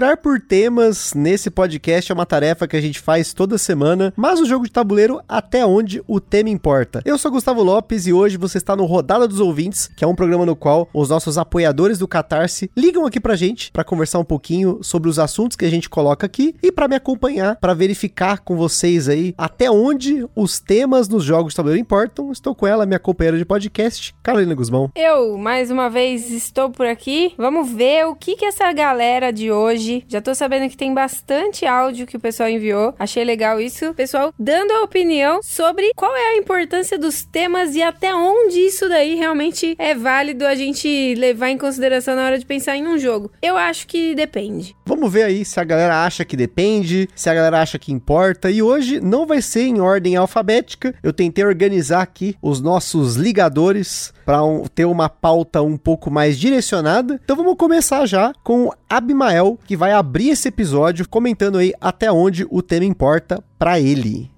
Procurar por temas nesse podcast é uma tarefa que a gente faz toda semana, mas o jogo de tabuleiro até onde o tema importa. Eu sou Gustavo Lopes e hoje você está no Rodada dos Ouvintes, que é um programa no qual os nossos apoiadores do Catarse ligam aqui pra gente para conversar um pouquinho sobre os assuntos que a gente coloca aqui e para me acompanhar, para verificar com vocês aí até onde os temas nos jogos de tabuleiro importam. Estou com ela, minha companheira de podcast, Carolina Guzmão. Eu, mais uma vez, estou por aqui. Vamos ver o que que essa galera de hoje. Já tô sabendo que tem bastante áudio que o pessoal enviou. Achei legal isso. Pessoal dando a opinião sobre qual é a importância dos temas e até onde isso daí realmente é válido a gente levar em consideração na hora de pensar em um jogo. Eu acho que depende. Vamos ver aí se a galera acha que depende, se a galera acha que importa. E hoje não vai ser em ordem alfabética. Eu tentei organizar aqui os nossos ligadores para um, ter uma pauta um pouco mais direcionada. Então vamos começar já com Abimael, que vai abrir esse episódio comentando aí até onde o tema importa para ele.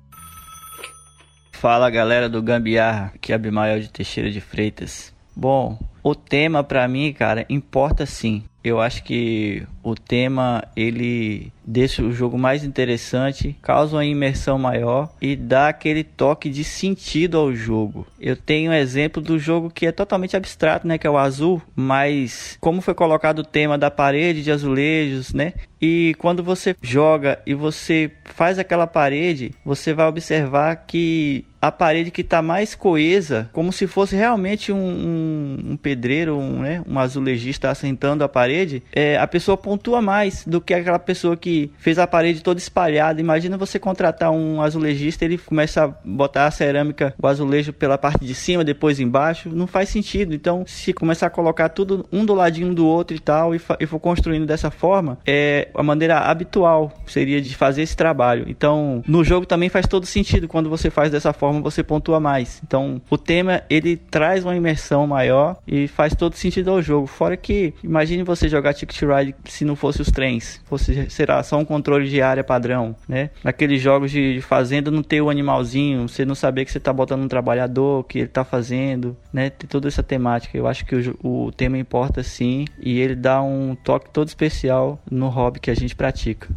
Fala galera do Gambiarra, aqui é Abimael de Teixeira de Freitas. Bom, o tema para mim, cara, importa sim. Eu acho que o tema ele deixa o jogo mais interessante, causa uma imersão maior e dá aquele toque de sentido ao jogo. Eu tenho um exemplo do jogo que é totalmente abstrato, né, que é o azul, mas como foi colocado o tema da parede de azulejos, né? E quando você joga e você faz aquela parede, você vai observar que a parede que está mais coesa, como se fosse realmente um, um, um pedreiro, um, né, um azulejista assentando a parede, é, a pessoa pontua mais do que aquela pessoa que fez a parede toda espalhada. Imagina você contratar um azulejista, ele começa a botar a cerâmica, o azulejo pela parte de cima, depois embaixo, não faz sentido. Então, se começar a colocar tudo um do ladinho do outro e tal, e, e for construindo dessa forma, é a maneira habitual seria de fazer esse trabalho. Então, no jogo também faz todo sentido quando você faz dessa forma, você pontua mais. Então, o tema ele traz uma imersão maior e faz todo sentido ao jogo. Fora que, imagine você jogar Ticket Ride se não fosse os trens, fosse, será, só um controle de área padrão, né? Naqueles jogos de, de fazenda não ter o animalzinho, você não saber que você tá botando um trabalhador, que ele tá fazendo, né? Tem toda essa temática. Eu acho que o, o tema importa sim e ele dá um toque todo especial no hobby que a gente pratica.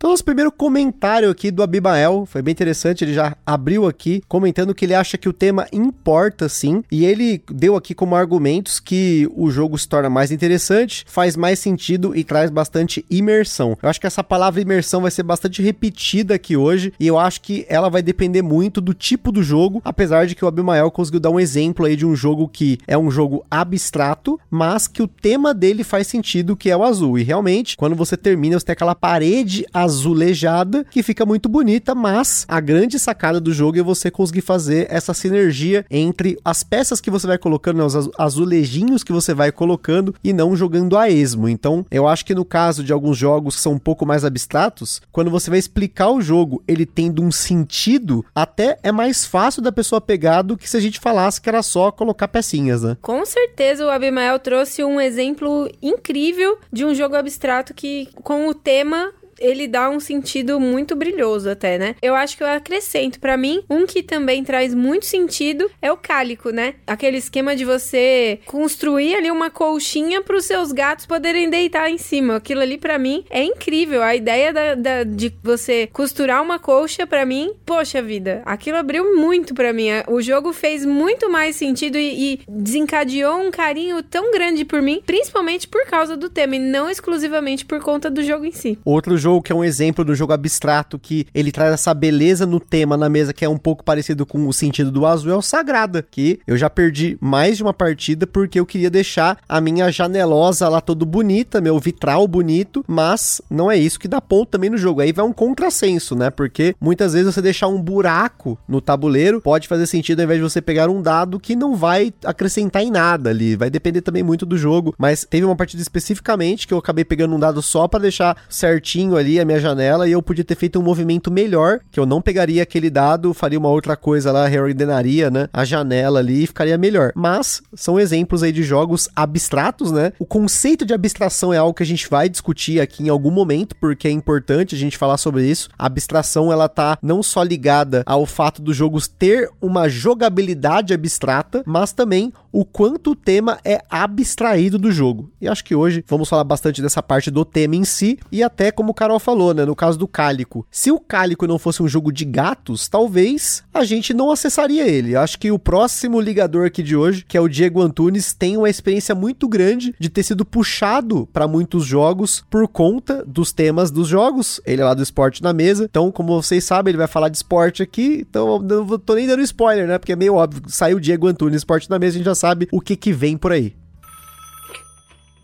Então, nosso primeiro comentário aqui do Abimael foi bem interessante. Ele já abriu aqui comentando que ele acha que o tema importa sim. E ele deu aqui como argumentos que o jogo se torna mais interessante, faz mais sentido e traz bastante imersão. Eu acho que essa palavra imersão vai ser bastante repetida aqui hoje. E eu acho que ela vai depender muito do tipo do jogo. Apesar de que o Abimael conseguiu dar um exemplo aí de um jogo que é um jogo abstrato, mas que o tema dele faz sentido, que é o azul. E realmente, quando você termina, você tem aquela parede azul azulejada, que fica muito bonita, mas a grande sacada do jogo é você conseguir fazer essa sinergia entre as peças que você vai colocando, né, os azulejinhos que você vai colocando e não jogando a esmo. Então, eu acho que no caso de alguns jogos que são um pouco mais abstratos, quando você vai explicar o jogo, ele tendo um sentido, até é mais fácil da pessoa pegar do que se a gente falasse que era só colocar pecinhas, né? Com certeza o Abimael trouxe um exemplo incrível de um jogo abstrato que, com o tema ele dá um sentido muito brilhoso até, né? Eu acho que eu acrescento para mim um que também traz muito sentido é o cálico, né? Aquele esquema de você construir ali uma colchinha para os seus gatos poderem deitar em cima. Aquilo ali para mim é incrível. A ideia da, da, de você costurar uma colcha para mim, poxa vida, aquilo abriu muito para mim. O jogo fez muito mais sentido e, e desencadeou um carinho tão grande por mim, principalmente por causa do tema e não exclusivamente por conta do jogo em si. Outro jogo jogo que é um exemplo do jogo abstrato que ele traz essa beleza no tema na mesa que é um pouco parecido com o sentido do azul é o Sagrada, que eu já perdi mais de uma partida porque eu queria deixar a minha janelosa lá todo bonita, meu vitral bonito, mas não é isso que dá ponto também no jogo. Aí vai um contrassenso, né? Porque muitas vezes você deixar um buraco no tabuleiro pode fazer sentido ao invés de você pegar um dado que não vai acrescentar em nada ali. Vai depender também muito do jogo, mas teve uma partida especificamente que eu acabei pegando um dado só para deixar certinho ali a minha janela e eu podia ter feito um movimento melhor, que eu não pegaria aquele dado, faria uma outra coisa lá, reordenaria, né, a janela ali e ficaria melhor. Mas são exemplos aí de jogos abstratos, né? O conceito de abstração é algo que a gente vai discutir aqui em algum momento, porque é importante a gente falar sobre isso. A abstração ela tá não só ligada ao fato dos jogos ter uma jogabilidade abstrata, mas também o quanto o tema é abstraído do jogo. E acho que hoje vamos falar bastante dessa parte do tema em si e até como o Carol falou, né, no caso do Cálico. Se o Cálico não fosse um jogo de gatos, talvez a gente não acessaria ele. Acho que o próximo ligador aqui de hoje, que é o Diego Antunes, tem uma experiência muito grande de ter sido puxado para muitos jogos por conta dos temas dos jogos. Ele é lá do esporte na mesa. Então, como vocês sabem, ele vai falar de esporte aqui. Então, eu não tô nem dando spoiler, né? Porque é meio óbvio. Saiu o Diego Antunes, esporte na mesa, a gente já sabe o que que vem por aí.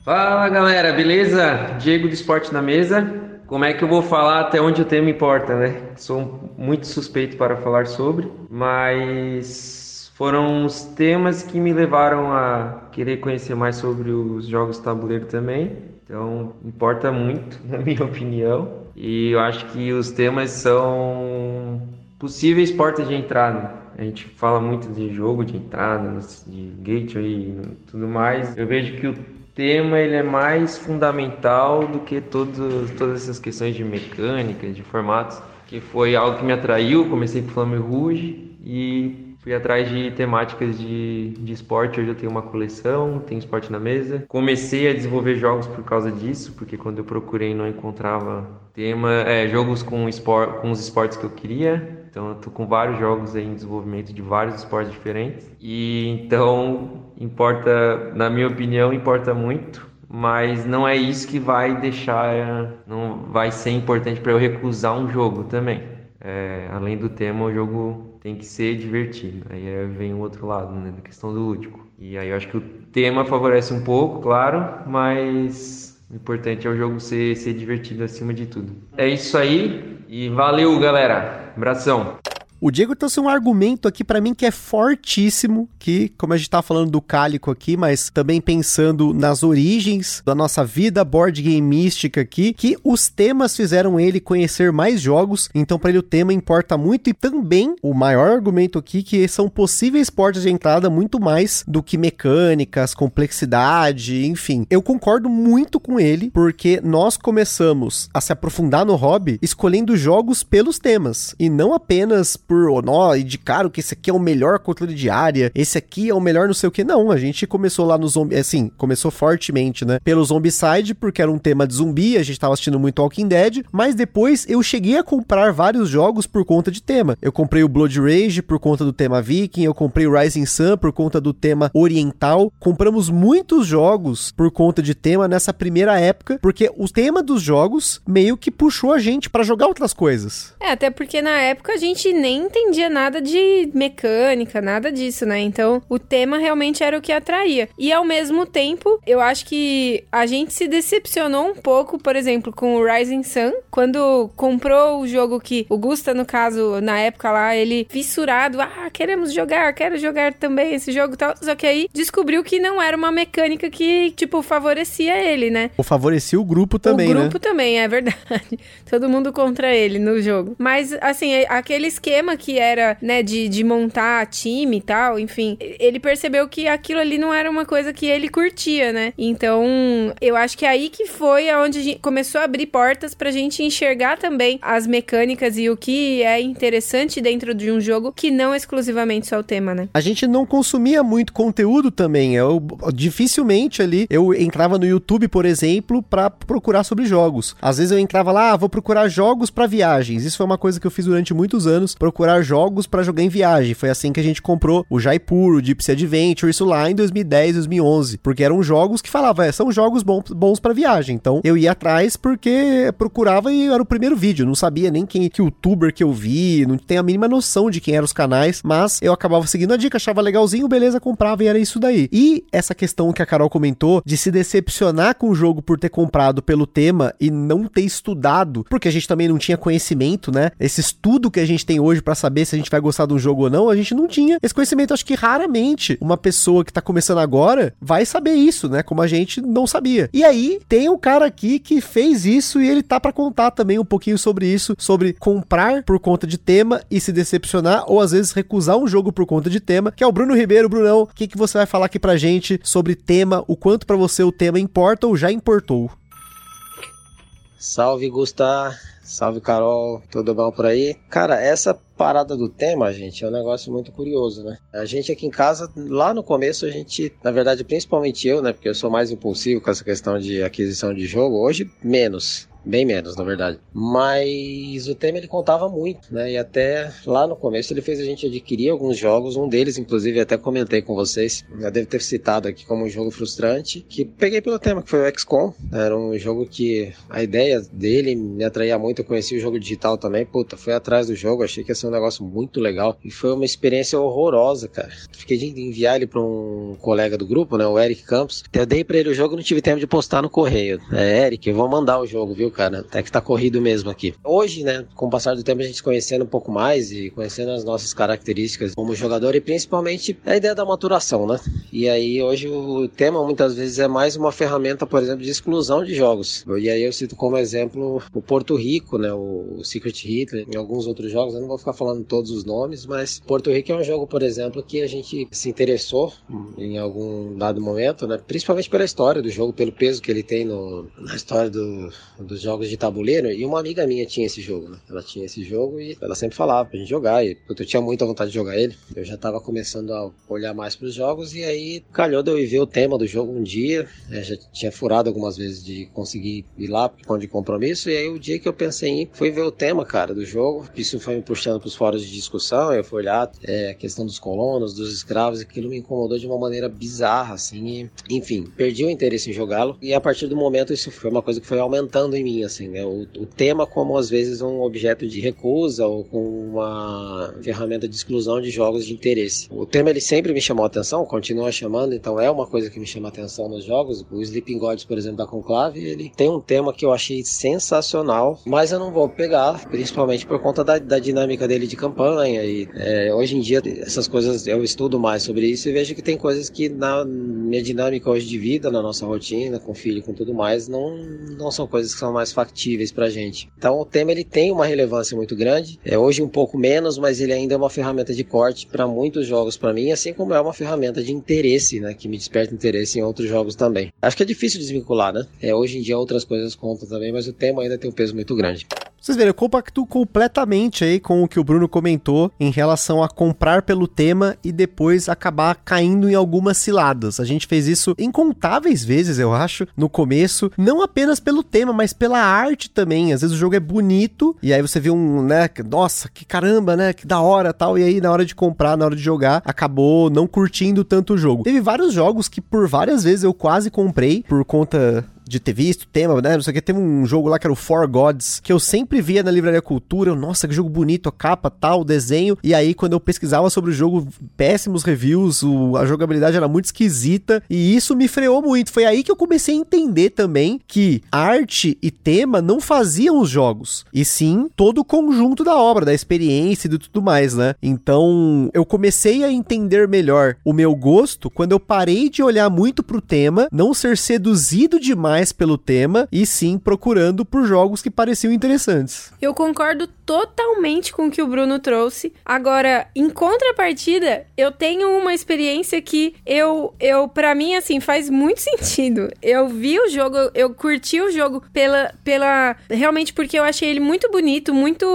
Fala galera, beleza? Diego do Esporte na Mesa. Como é que eu vou falar até onde o tema importa, né? Sou muito suspeito para falar sobre, mas foram os temas que me levaram a querer conhecer mais sobre os jogos tabuleiro também. Então, importa muito, na minha opinião. E eu acho que os temas são possíveis portas de entrada. A gente fala muito de jogo de entrada, de gateway e tudo mais. Eu vejo que o tema ele é mais fundamental do que todos, todas essas questões de mecânica, de formatos, que foi algo que me atraiu. Comecei com Flame Rouge e fui atrás de temáticas de, de esporte. Hoje eu tenho uma coleção, tenho esporte na mesa. Comecei a desenvolver jogos por causa disso, porque quando eu procurei não encontrava tema, é, jogos com, espor, com os esportes que eu queria. Então eu tô com vários jogos aí em desenvolvimento de vários esportes diferentes. E então importa, na minha opinião, importa muito, mas não é isso que vai deixar, não vai ser importante para eu recusar um jogo também. É, além do tema, o jogo tem que ser divertido. Aí vem o outro lado, né, da questão do lúdico. E aí eu acho que o tema favorece um pouco, claro, mas o importante é o jogo ser, ser divertido acima de tudo. É isso aí e valeu, galera! Abração. O Diego trouxe um argumento aqui para mim que é fortíssimo, que, como a gente tá falando do Cálico aqui, mas também pensando nas origens da nossa vida board game mística aqui, que os temas fizeram ele conhecer mais jogos, então para ele o tema importa muito e também o maior argumento aqui que são possíveis portas de entrada muito mais do que mecânicas, complexidade, enfim. Eu concordo muito com ele, porque nós começamos a se aprofundar no hobby escolhendo jogos pelos temas e não apenas por nó, indicaram que esse aqui é o melhor controle de área, esse aqui é o melhor não sei o que. Não, a gente começou lá no zumbi, assim, começou fortemente, né? Pelo Zombicide, porque era um tema de zumbi, a gente tava assistindo muito Walking Dead, mas depois eu cheguei a comprar vários jogos por conta de tema. Eu comprei o Blood Rage por conta do tema Viking, eu comprei o Rising Sun por conta do tema oriental. Compramos muitos jogos por conta de tema nessa primeira época, porque o tema dos jogos meio que puxou a gente para jogar outras coisas. É, até porque na época a gente nem nem entendia nada de mecânica, nada disso, né? Então, o tema realmente era o que atraía. E ao mesmo tempo, eu acho que a gente se decepcionou um pouco, por exemplo, com o Rising Sun, quando comprou o jogo que o Gusta, no caso, na época lá, ele fissurado, ah, queremos jogar, quero jogar também esse jogo e tal. Só que aí descobriu que não era uma mecânica que, tipo, favorecia ele, né? Ou favorecia o grupo também? O grupo né? também, é verdade. Todo mundo contra ele no jogo. Mas, assim, aquele esquema que era, né, de, de montar time e tal, enfim, ele percebeu que aquilo ali não era uma coisa que ele curtia, né? Então, eu acho que é aí que foi onde a gente começou a abrir portas pra gente enxergar também as mecânicas e o que é interessante dentro de um jogo que não exclusivamente só o tema, né? A gente não consumia muito conteúdo também. Eu dificilmente ali eu entrava no YouTube, por exemplo, para procurar sobre jogos. Às vezes eu entrava lá, ah, vou procurar jogos para viagens. Isso foi uma coisa que eu fiz durante muitos anos procurar jogos para jogar em viagem. Foi assim que a gente comprou o Jaipur, o Gypsy Adventure, isso lá em 2010, 2011, porque eram jogos que falava, é, são jogos bons, bons para viagem. Então eu ia atrás porque procurava e era o primeiro vídeo, não sabia nem quem que youtuber que eu vi, não tem a mínima noção de quem eram os canais, mas eu acabava seguindo a dica, achava legalzinho, beleza, comprava e era isso daí. E essa questão que a Carol comentou de se decepcionar com o jogo por ter comprado pelo tema e não ter estudado, porque a gente também não tinha conhecimento, né? Esse estudo que a gente tem hoje para saber se a gente vai gostar do jogo ou não, a gente não tinha esse conhecimento. Acho que raramente uma pessoa que tá começando agora vai saber isso, né? Como a gente não sabia. E aí tem um cara aqui que fez isso e ele tá para contar também um pouquinho sobre isso, sobre comprar por conta de tema e se decepcionar ou às vezes recusar um jogo por conta de tema, que é o Bruno Ribeiro. Brunão, o que, que você vai falar aqui pra gente sobre tema, o quanto para você o tema importa ou já importou? Salve, Gustavo. Salve, Carol. Tudo bom por aí? Cara, essa parada do tema, gente, é um negócio muito curioso, né? A gente aqui em casa, lá no começo, a gente, na verdade, principalmente eu, né? Porque eu sou mais impulsivo com essa questão de aquisição de jogo. Hoje, menos. Bem menos, na verdade. Mas o tema ele contava muito, né? E até lá no começo ele fez a gente adquirir alguns jogos. Um deles, inclusive, até comentei com vocês. Já devo ter citado aqui como um jogo frustrante. Que peguei pelo tema, que foi o XCOM. Era um jogo que a ideia dele me atraía muito. Eu conheci o jogo digital também. Puta, fui atrás do jogo. Achei que ia ser um negócio muito legal. E foi uma experiência horrorosa, cara. Fiquei de enviar ele para um colega do grupo, né? O Eric Campos. Eu dei para ele o jogo e não tive tempo de postar no correio. É, Eric, eu vou mandar o jogo, viu? Cara. Até que tá corrido mesmo aqui. Hoje, né, com o passar do tempo, a gente conhecendo um pouco mais e conhecendo as nossas características como jogador e principalmente a ideia da maturação, né? E aí, hoje, o tema muitas vezes é mais uma ferramenta, por exemplo, de exclusão de jogos. E aí eu cito como exemplo o Porto Rico, né, o Secret Hitler, e alguns outros jogos. Eu não vou ficar falando todos os nomes, mas Porto Rico é um jogo, por exemplo, que a gente se interessou em algum dado momento, né? Principalmente pela história do jogo, pelo peso que ele tem no, na história do, dos jogos de tabuleiro, e uma amiga minha tinha esse jogo, né? Ela tinha esse jogo e ela sempre falava pra gente jogar, e eu tinha muita vontade de jogar ele. Eu já tava começando a olhar mais pros jogos, e aí calhou de eu ir ver o tema do jogo um dia, é, já tinha furado algumas vezes de conseguir ir lá por conta de compromisso, e aí o dia que eu pensei em ir, fui ver o tema, cara, do jogo, isso foi me puxando pros fóruns de discussão, eu fui olhar é, a questão dos colonos, dos escravos, aquilo me incomodou de uma maneira bizarra, assim, e, enfim, perdi o interesse em jogá-lo, e a partir do momento isso foi uma coisa que foi aumentando em mim, assim, né? O, o, tema como às vezes um objeto de recusa ou com uma ferramenta de exclusão de jogos de interesse. O tema ele sempre me chamou a atenção, continua chamando, então é uma coisa que me chama a atenção nos jogos. O Sleeping Gods, por exemplo, da Conclave, ele tem um tema que eu achei sensacional, mas eu não vou pegar, principalmente por conta da, da dinâmica dele de campanha. E é, hoje em dia essas coisas eu estudo mais sobre isso e vejo que tem coisas que na minha dinâmica hoje de vida, na nossa rotina, com filho, com tudo mais, não, não são coisas que são mais factíveis pra gente. Então o tema ele tem uma relevância muito grande. É hoje um pouco menos, mas ele ainda é uma ferramenta de corte para muitos jogos para mim, assim como é uma ferramenta de interesse, né, que me desperta interesse em outros jogos também. Acho que é difícil desvincular, né? É hoje em dia outras coisas contam também, mas o tema ainda tem um peso muito grande. Vocês verem, eu compacto completamente aí com o que o Bruno comentou em relação a comprar pelo tema e depois acabar caindo em algumas ciladas. A gente fez isso incontáveis vezes, eu acho, no começo, não apenas pelo tema, mas pela arte também. Às vezes o jogo é bonito e aí você vê um, né, nossa, que caramba, né, que da hora, tal, e aí na hora de comprar, na hora de jogar, acabou não curtindo tanto o jogo. Teve vários jogos que por várias vezes eu quase comprei por conta de ter visto tema, né? Não sei o que. Teve um jogo lá que era o For Gods, que eu sempre via na Livraria Cultura. Eu, Nossa, que jogo bonito, a capa, tal, o desenho. E aí, quando eu pesquisava sobre o jogo, péssimos reviews, o, a jogabilidade era muito esquisita. E isso me freou muito. Foi aí que eu comecei a entender também que arte e tema não faziam os jogos. E sim todo o conjunto da obra, da experiência e de tudo mais, né? Então, eu comecei a entender melhor o meu gosto quando eu parei de olhar muito pro tema, não ser seduzido demais mais pelo tema e sim procurando por jogos que pareciam interessantes. Eu concordo totalmente com o que o Bruno trouxe. Agora, em contrapartida, eu tenho uma experiência que eu, eu para mim, assim, faz muito sentido. Eu vi o jogo, eu curti o jogo pela, pela. Realmente porque eu achei ele muito bonito, muito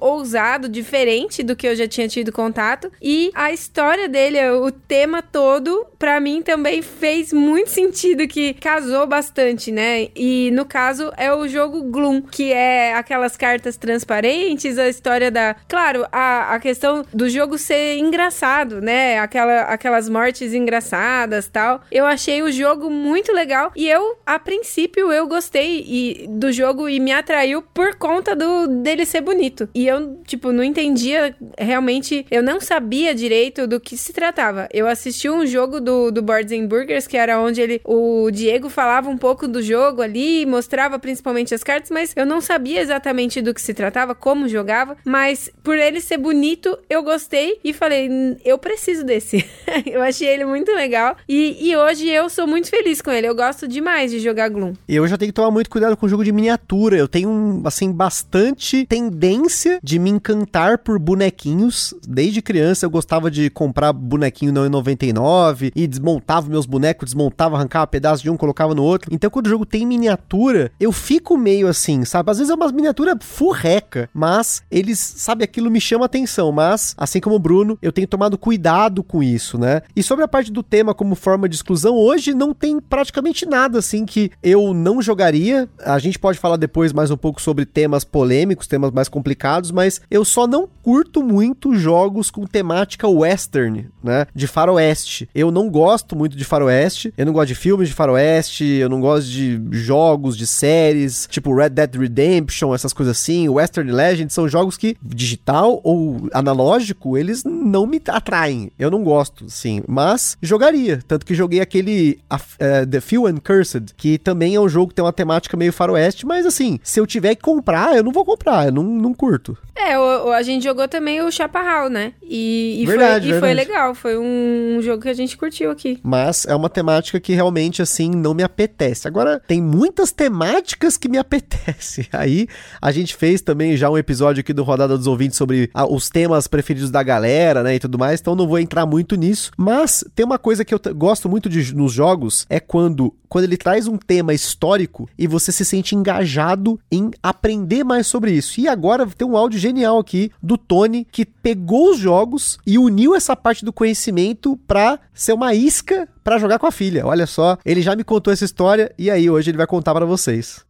ousado, diferente do que eu já tinha tido contato. E a história dele, o tema todo, para mim também fez muito sentido, que casou bastante, né? E no caso é o jogo Gloom, que é aquelas cartas transparentes, a história da. Claro, a, a questão do jogo ser engraçado, né? Aquela, aquelas mortes engraçadas tal. Eu achei o jogo muito legal e eu, a princípio, eu gostei e, do jogo e me atraiu por conta do dele ser bonito. E eu, tipo, não entendia realmente, eu não sabia direito do que se tratava. Eu assisti um jogo do, do Boards and Burgers, que era onde ele, o Diego falava um pouco do jogo ali, mostrava principalmente as cartas, mas eu não sabia exatamente do que se tratava, como jogava, mas por ele ser bonito, eu gostei e falei, eu preciso desse. eu achei ele muito legal e, e hoje eu sou muito feliz com ele, eu gosto demais de jogar Gloom. Eu já tenho que tomar muito cuidado com o jogo de miniatura, eu tenho, assim, bastante tendência de me encantar por bonequinhos, desde criança eu gostava de comprar bonequinho não em 99 e desmontava meus bonecos, desmontava, arrancava pedaço de um, colocava no outro. Então quando o jogo tem miniatura, eu fico meio assim, sabe? Às vezes é uma miniatura furreca, mas eles, sabe, aquilo me chama atenção, mas assim como o Bruno, eu tenho tomado cuidado com isso, né? E sobre a parte do tema como forma de exclusão, hoje não tem praticamente nada assim que eu não jogaria. A gente pode falar depois mais um pouco sobre temas polêmicos, temas mais complicados, mas eu só não curto muito jogos com temática western, né? De faroeste. Eu não gosto muito de faroeste, eu não gosto de filmes de faroeste, eu não gosto de jogos, de séries, tipo Red Dead Redemption, essas coisas assim. Western Legend são jogos que digital ou analógico, eles não me atraem. Eu não gosto, sim, mas jogaria. Tanto que joguei aquele uh, The Few and Cursed, que também é um jogo que tem uma temática meio faroeste, mas assim, se eu tiver que comprar, eu não vou comprar, eu não, não curto. É, o, a gente jogou também o Chaparral, né? E, e, verdade, foi, e foi legal, foi um, um jogo que a gente curtiu aqui. Mas é uma temática que realmente, assim, não me apetece. Agora, tem muitas temáticas que me apetece. Aí, a gente fez também já um episódio aqui do Rodada dos Ouvintes sobre a, os temas preferidos da galera, né, e tudo mais, então não vou entrar muito nisso. Mas tem uma coisa que eu gosto muito de, nos jogos, é quando quando ele traz um tema histórico e você se sente engajado em aprender mais sobre isso. E agora tem um áudio genial aqui do Tony que pegou os jogos e uniu essa parte do conhecimento para ser uma isca para jogar com a filha. Olha só, ele já me contou essa história e aí hoje ele vai contar para vocês.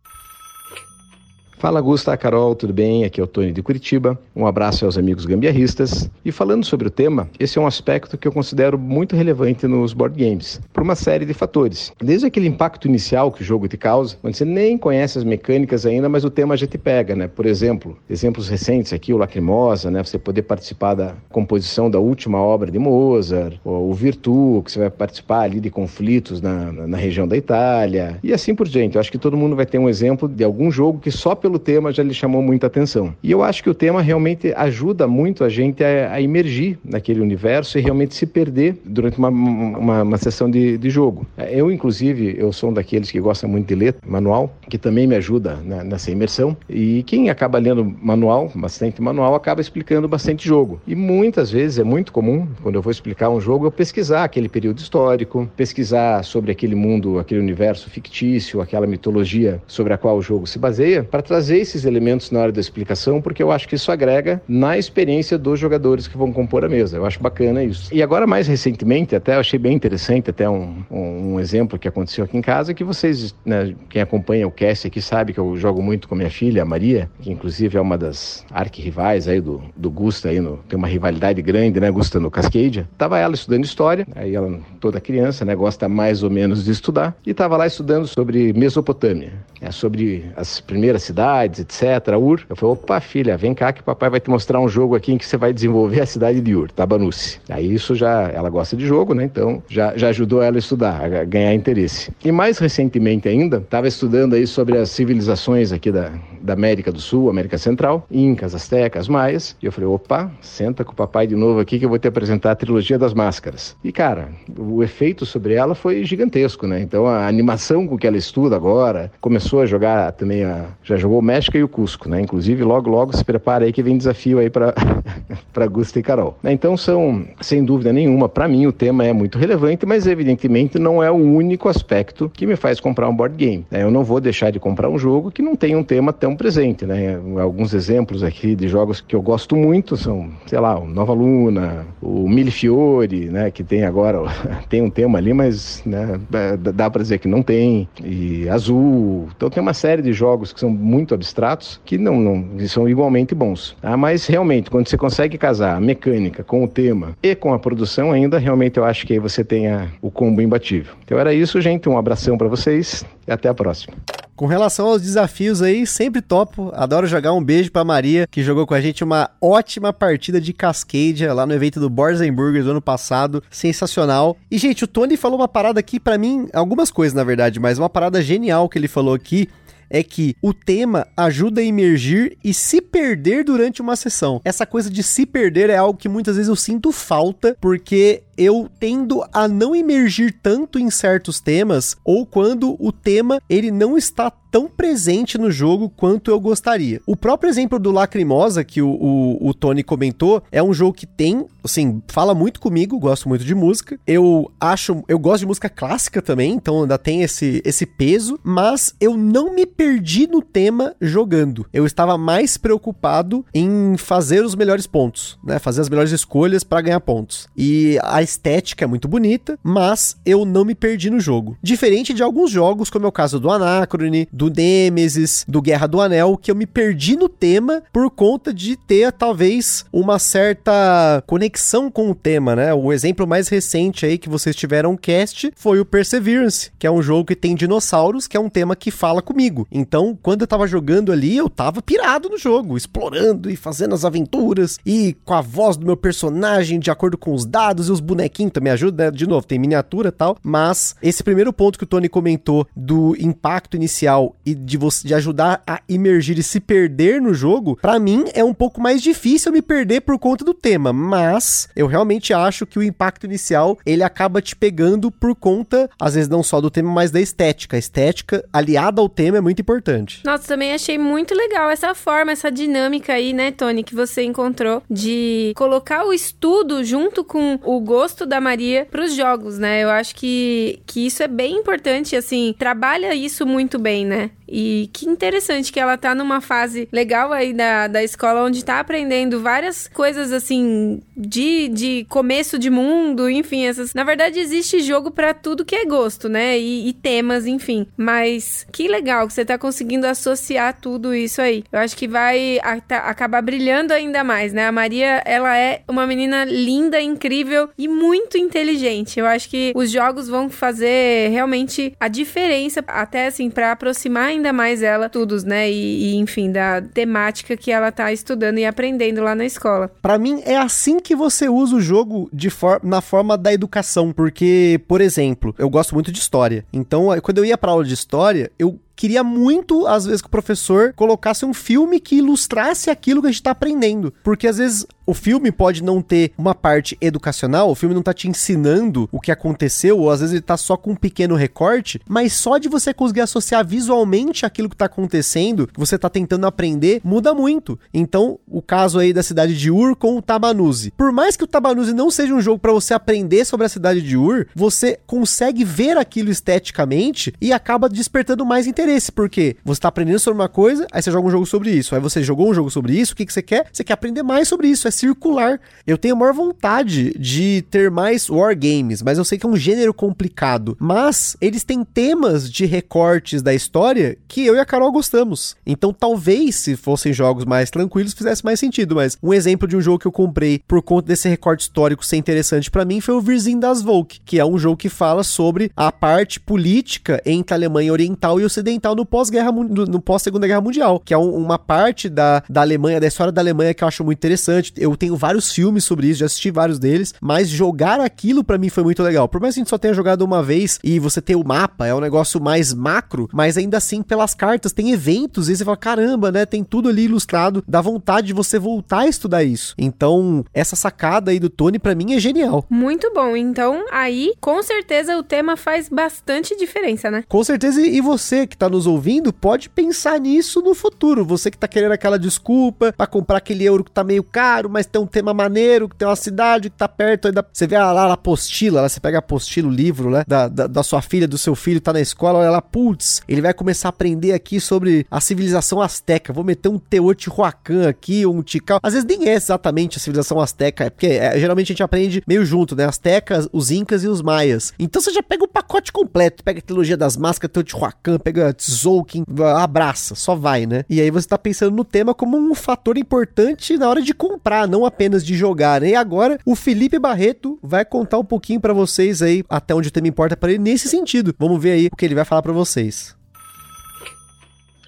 Fala Gusta, Carol, tudo bem? Aqui é o Tony de Curitiba. Um abraço aos amigos gambiarristas. E falando sobre o tema, esse é um aspecto que eu considero muito relevante nos board games, por uma série de fatores. Desde aquele impacto inicial que o jogo te causa, quando você nem conhece as mecânicas ainda, mas o tema já te pega, né? Por exemplo, exemplos recentes aqui, o Lacrimosa, né? Você poder participar da composição da última obra de Mozart, ou o Virtu, que você vai participar ali de conflitos na, na, na região da Itália, e assim por diante. Eu acho que todo mundo vai ter um exemplo de algum jogo que só pelo tema já lhe chamou muita atenção. E eu acho que o tema realmente ajuda muito a gente a, a emergir naquele universo e realmente se perder durante uma, uma, uma sessão de, de, jogo. Eu, inclusive, eu sou um daqueles que gosta muito de ler manual, que também me ajuda nessa imersão. E quem acaba lendo manual, bastante manual, acaba explicando bastante jogo. E muitas vezes é muito comum, quando eu vou explicar um jogo, eu pesquisar aquele período histórico, pesquisar sobre aquele mundo, aquele universo fictício, aquela mitologia sobre a qual o jogo se baseia, para trazer esses elementos na hora da explicação, porque eu acho que isso agrega na experiência dos jogadores que vão compor a mesa. Eu acho bacana isso. E agora, mais recentemente, até achei bem interessante, até um, um, um exemplo que aconteceu aqui em casa, que vocês, né, quem acompanha o cast aqui sabe que eu jogo muito com minha filha, a Maria, que inclusive é uma das arquirrivais aí do, do Gusta, aí no, tem uma rivalidade grande, né, Gusta, no Cascadia. Tava ela estudando história, aí ela, toda criança, né, gosta mais ou menos de estudar, e tava lá estudando sobre Mesopotâmia, né, sobre as primeiras cidades, etc. Ur. Eu falei, opa, filha, vem cá que papai vai te mostrar um jogo aqui em que você vai desenvolver a cidade de Ur, Tabanusse. Aí isso já, ela gosta de jogo, né? Então já, já ajudou ela a estudar, a ganhar interesse. E mais recentemente ainda, estava estudando aí sobre as civilizações aqui da, da América do Sul, América Central, Incas, Aztecas, Maias. E eu falei, opa, senta com o papai de novo aqui que eu vou te apresentar a trilogia das máscaras. E cara, o efeito sobre ela foi gigantesco, né? Então a animação com que ela estuda agora, começou a jogar também, a, já jogou o México e o Cusco, né? Inclusive, logo, logo se prepara aí que vem desafio aí para para Gusta e Carol. Né? Então, são, sem dúvida nenhuma, para mim o tema é muito relevante, mas evidentemente não é o único aspecto que me faz comprar um board game. Né? Eu não vou deixar de comprar um jogo que não tem um tema tão presente, né? Alguns exemplos aqui de jogos que eu gosto muito são, sei lá, o Nova Luna, o Fiori, né? Que tem agora, tem um tema ali, mas né, dá para dizer que não tem, e Azul. Então tem uma série de jogos que são muito muito abstratos que não, não são igualmente bons. Tá? Mas realmente, quando você consegue casar a mecânica com o tema e com a produção, ainda realmente eu acho que aí você tenha o combo imbatível. Então era isso, gente. Um abração para vocês e até a próxima. Com relação aos desafios aí, sempre topo. Adoro jogar. Um beijo pra Maria, que jogou com a gente uma ótima partida de Cascadia lá no evento do Borzenburger do ano passado. Sensacional. E, gente, o Tony falou uma parada aqui para mim, algumas coisas na verdade, mas uma parada genial que ele falou aqui é que o tema ajuda a emergir e se perder durante uma sessão. Essa coisa de se perder é algo que muitas vezes eu sinto falta, porque eu tendo a não emergir tanto em certos temas ou quando o tema ele não está tão presente no jogo quanto eu gostaria. O próprio exemplo do Lacrimosa que o, o, o, Tony comentou é um jogo que tem, assim, fala muito comigo, gosto muito de música. Eu acho, eu gosto de música clássica também, então ainda tem esse, esse peso, mas eu não me perdi no tema jogando. Eu estava mais preocupado em fazer os melhores pontos, né? Fazer as melhores escolhas para ganhar pontos. E a estética é muito bonita, mas eu não me perdi no jogo. Diferente de alguns jogos, como é o caso do Anacrone, do Nemesis, do Guerra do Anel, que eu me perdi no tema por conta de ter talvez uma certa conexão com o tema, né? O exemplo mais recente aí que vocês tiveram cast foi o Perseverance, que é um jogo que tem dinossauros, que é um tema que fala comigo. Então, quando eu tava jogando ali, eu tava pirado no jogo, explorando e fazendo as aventuras e com a voz do meu personagem de acordo com os dados e os bonequinho também ajuda, né? De novo, tem miniatura e tal, mas esse primeiro ponto que o Tony comentou do impacto inicial e de você de ajudar a emergir e se perder no jogo, para mim é um pouco mais difícil me perder por conta do tema, mas eu realmente acho que o impacto inicial, ele acaba te pegando por conta, às vezes não só do tema, mas da estética. A estética aliada ao tema é muito importante. Nossa, também achei muito legal essa forma, essa dinâmica aí, né, Tony, que você encontrou de colocar o estudo junto com o gosto gosto da Maria pros jogos, né? Eu acho que, que isso é bem importante, assim, trabalha isso muito bem, né? E que interessante que ela tá numa fase legal aí da, da escola, onde tá aprendendo várias coisas, assim, de, de começo de mundo, enfim, essas. Na verdade, existe jogo para tudo que é gosto, né? E, e, temas, enfim. Mas que legal que você tá conseguindo associar tudo isso aí. Eu acho que vai a, tá, acabar brilhando ainda mais, né? A Maria, ela é uma menina linda, incrível e muito inteligente. Eu acho que os jogos vão fazer realmente a diferença, até assim, para aproximar ainda mais ela, tudo, né? E, e, enfim, da temática que ela tá estudando e aprendendo lá na escola. Para mim, é assim que você usa o jogo de for na forma da educação. Porque, por exemplo, eu gosto muito de história. Então, quando eu ia pra aula de história, eu queria muito, às vezes, que o professor colocasse um filme que ilustrasse aquilo que a gente tá aprendendo. Porque às vezes o filme pode não ter uma parte educacional, o filme não tá te ensinando o que aconteceu, ou às vezes ele tá só com um pequeno recorte, mas só de você conseguir associar visualmente aquilo que tá acontecendo, que você tá tentando aprender, muda muito. Então, o caso aí da cidade de Ur com o Tabanuzi. Por mais que o Tabanuzi não seja um jogo para você aprender sobre a cidade de Ur, você consegue ver aquilo esteticamente e acaba despertando mais interesse, porque você tá aprendendo sobre uma coisa, aí você joga um jogo sobre isso, aí você jogou um jogo sobre isso, o que, que você quer? Você quer aprender mais sobre isso, é circular. Eu tenho a maior vontade de ter mais wargames, mas eu sei que é um gênero complicado. Mas eles têm temas de recortes da história que eu e a Carol gostamos. Então talvez, se fossem jogos mais tranquilos, fizesse mais sentido. Mas um exemplo de um jogo que eu comprei por conta desse recorte histórico ser interessante para mim foi o Virzin das Volk, que é um jogo que fala sobre a parte política entre a Alemanha Oriental e Ocidental no pós-guerra no pós-segunda guerra mundial, que é um, uma parte da, da Alemanha, da história da Alemanha que eu acho muito interessante eu tenho vários filmes sobre isso, já assisti vários deles, mas jogar aquilo para mim foi muito legal. Por mais que a gente só tenha jogado uma vez e você ter o mapa, é um negócio mais macro, mas ainda assim pelas cartas tem eventos e você fala, caramba, né, tem tudo ali ilustrado, dá vontade de você voltar a estudar isso. Então, essa sacada aí do Tony para mim é genial. Muito bom. Então, aí, com certeza o tema faz bastante diferença, né? Com certeza e você que tá nos ouvindo pode pensar nisso no futuro. Você que tá querendo aquela desculpa para comprar aquele euro que tá meio caro, mas tem um tema maneiro, que tem uma cidade que tá perto. Você vê lá a apostila, você pega a apostila, o livro, né? Da, da, da, sua filha, do seu filho, tá na escola, olha lá, putz, ele vai começar a aprender aqui sobre a civilização asteca. Vou meter um Teotihuacan aqui, um Tikal. Às vezes nem é exatamente a civilização asteca, é porque é, geralmente a gente aprende meio junto, né? Astecas, os Incas e os Maias. Então você já pega o pacote completo, pega a trilogia das máscaras, Teotihuacan, pega Tzolk'in, abraça, só vai, né? E aí você tá pensando no tema como um fator importante na hora de comprar, não apenas de jogar, né? E agora o Felipe Barreto vai contar um pouquinho para vocês aí até onde o tema importa para ele nesse sentido. Vamos ver aí o que ele vai falar para vocês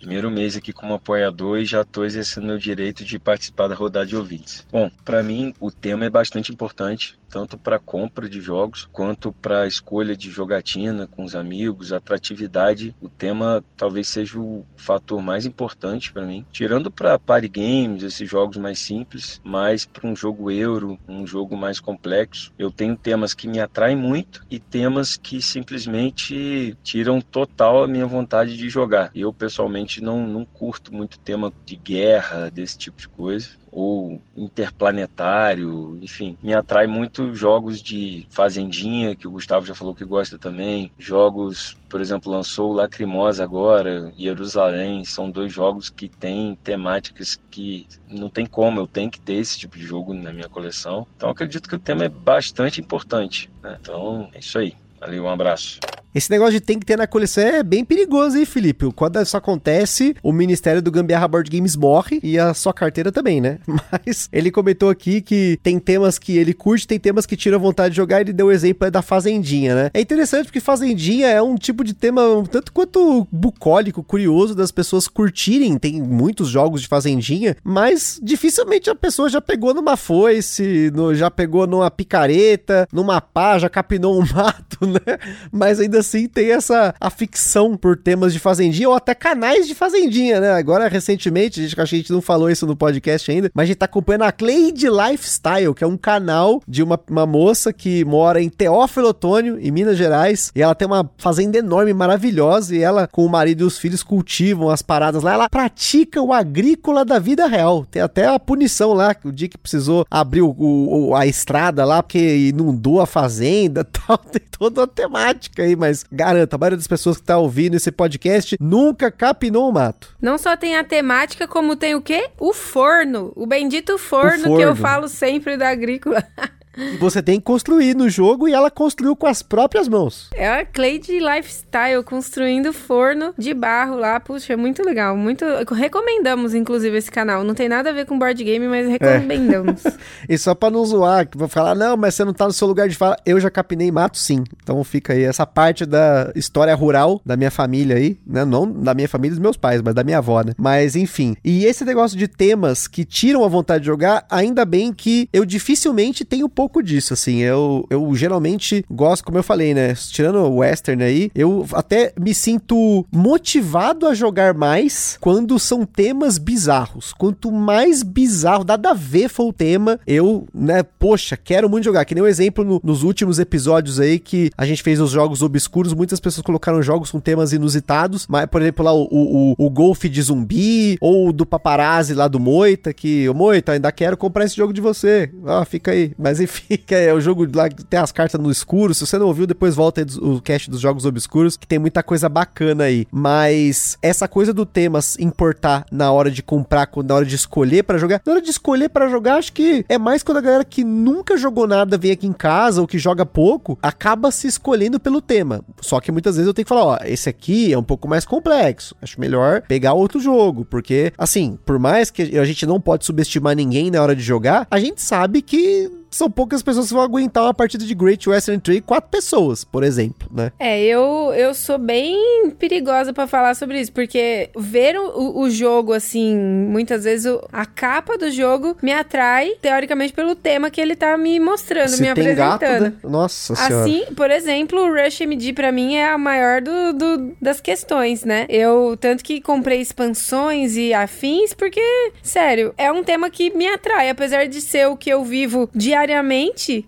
primeiro mês aqui como apoiador e já estou exercendo meu direito de participar da rodada de ouvintes. Bom, para mim o tema é bastante importante tanto para compra de jogos quanto para escolha de jogatina com os amigos, atratividade. O tema talvez seja o fator mais importante para mim. Tirando para party games, esses jogos mais simples, mas para um jogo euro, um jogo mais complexo, eu tenho temas que me atraem muito e temas que simplesmente tiram total a minha vontade de jogar. Eu pessoalmente não, não curto muito tema de guerra, desse tipo de coisa ou interplanetário, enfim, me atrai muito jogos de fazendinha, que o Gustavo já falou que gosta também, jogos, por exemplo, lançou Lacrimosa agora, Jerusalém, são dois jogos que têm temáticas que não tem como, eu tenho que ter esse tipo de jogo na minha coleção. Então acredito que o tema é bastante importante. Né? Então é isso aí. Valeu, um abraço. Esse negócio de tem que ter na coleção é bem perigoso, hein, Felipe? Quando isso acontece, o Ministério do Gambiarra Board Games morre e a sua carteira também, né? Mas ele comentou aqui que tem temas que ele curte, tem temas que tiram vontade de jogar. Ele deu o exemplo da Fazendinha, né? É interessante porque Fazendinha é um tipo de tema um tanto quanto bucólico, curioso das pessoas curtirem. Tem muitos jogos de Fazendinha, mas dificilmente a pessoa já pegou numa foice, no, já pegou numa picareta, numa pá, já capinou um mato, né? Mas ainda assim tem essa aficção por temas de fazendinha ou até canais de fazendinha, né? Agora, recentemente, a gente, a gente não falou isso no podcast ainda, mas a gente tá acompanhando a Cleide Lifestyle, que é um canal de uma, uma moça que mora em Teófilo Otônio, em Minas Gerais, e ela tem uma fazenda enorme, maravilhosa, e ela, com o marido e os filhos, cultivam as paradas lá. Ela pratica o agrícola da vida real. Tem até a punição lá, o dia que precisou abrir o, o, a estrada lá, porque inundou a fazenda tal. Tem toda a temática aí, mas mas garanto, a maioria das pessoas que tá ouvindo esse podcast nunca capinou o mato. Não só tem a temática, como tem o quê? O forno. O bendito forno, o forno. que eu falo sempre da agrícola. Você tem que construir no jogo e ela construiu com as próprias mãos. É a Clade Lifestyle construindo forno de barro lá. Puxa, é muito legal. Muito. Recomendamos, inclusive, esse canal. Não tem nada a ver com board game, mas recomendamos. É. e só pra não zoar, que vou falar, não, mas você não tá no seu lugar de fala. Eu já capinei mato, sim. Então fica aí essa parte da história rural da minha família aí, né? Não da minha família e dos meus pais, mas da minha avó, né? Mas enfim. E esse negócio de temas que tiram a vontade de jogar, ainda bem que eu dificilmente tenho pouco pouco disso, assim. Eu, eu geralmente gosto, como eu falei, né? Tirando o Western aí, eu até me sinto motivado a jogar mais quando são temas bizarros. Quanto mais bizarro, nada a ver for o tema, eu, né, poxa, quero muito jogar. Que nem o um exemplo no, nos últimos episódios aí que a gente fez os jogos obscuros, muitas pessoas colocaram jogos com temas inusitados, mas, por exemplo, lá o, o, o golfe de zumbi, ou do paparazzi lá do Moita, que, o Moita, ainda quero comprar esse jogo de você. Ah, fica aí. Mas enfim, que é o jogo lá que tem as cartas no escuro. Se você não ouviu, depois volta aí o cast dos jogos obscuros, que tem muita coisa bacana aí. Mas essa coisa do tema importar na hora de comprar, na hora de escolher para jogar, na hora de escolher para jogar, acho que é mais quando a galera que nunca jogou nada vem aqui em casa ou que joga pouco, acaba se escolhendo pelo tema. Só que muitas vezes eu tenho que falar, ó, esse aqui é um pouco mais complexo. Acho melhor pegar outro jogo, porque assim, por mais que a gente não pode subestimar ninguém na hora de jogar, a gente sabe que são poucas pessoas que vão aguentar uma partida de Great Western Trail, quatro pessoas, por exemplo, né? É, eu, eu sou bem perigosa para falar sobre isso, porque ver o, o jogo, assim, muitas vezes o, a capa do jogo me atrai, teoricamente, pelo tema que ele tá me mostrando, Se me apresentando. Gato, né? Nossa senhora. Assim, por exemplo, o Rush MD pra mim é a maior do, do, das questões, né? Eu, tanto que comprei expansões e afins, porque, sério, é um tema que me atrai, apesar de ser o que eu vivo diariamente diariamente,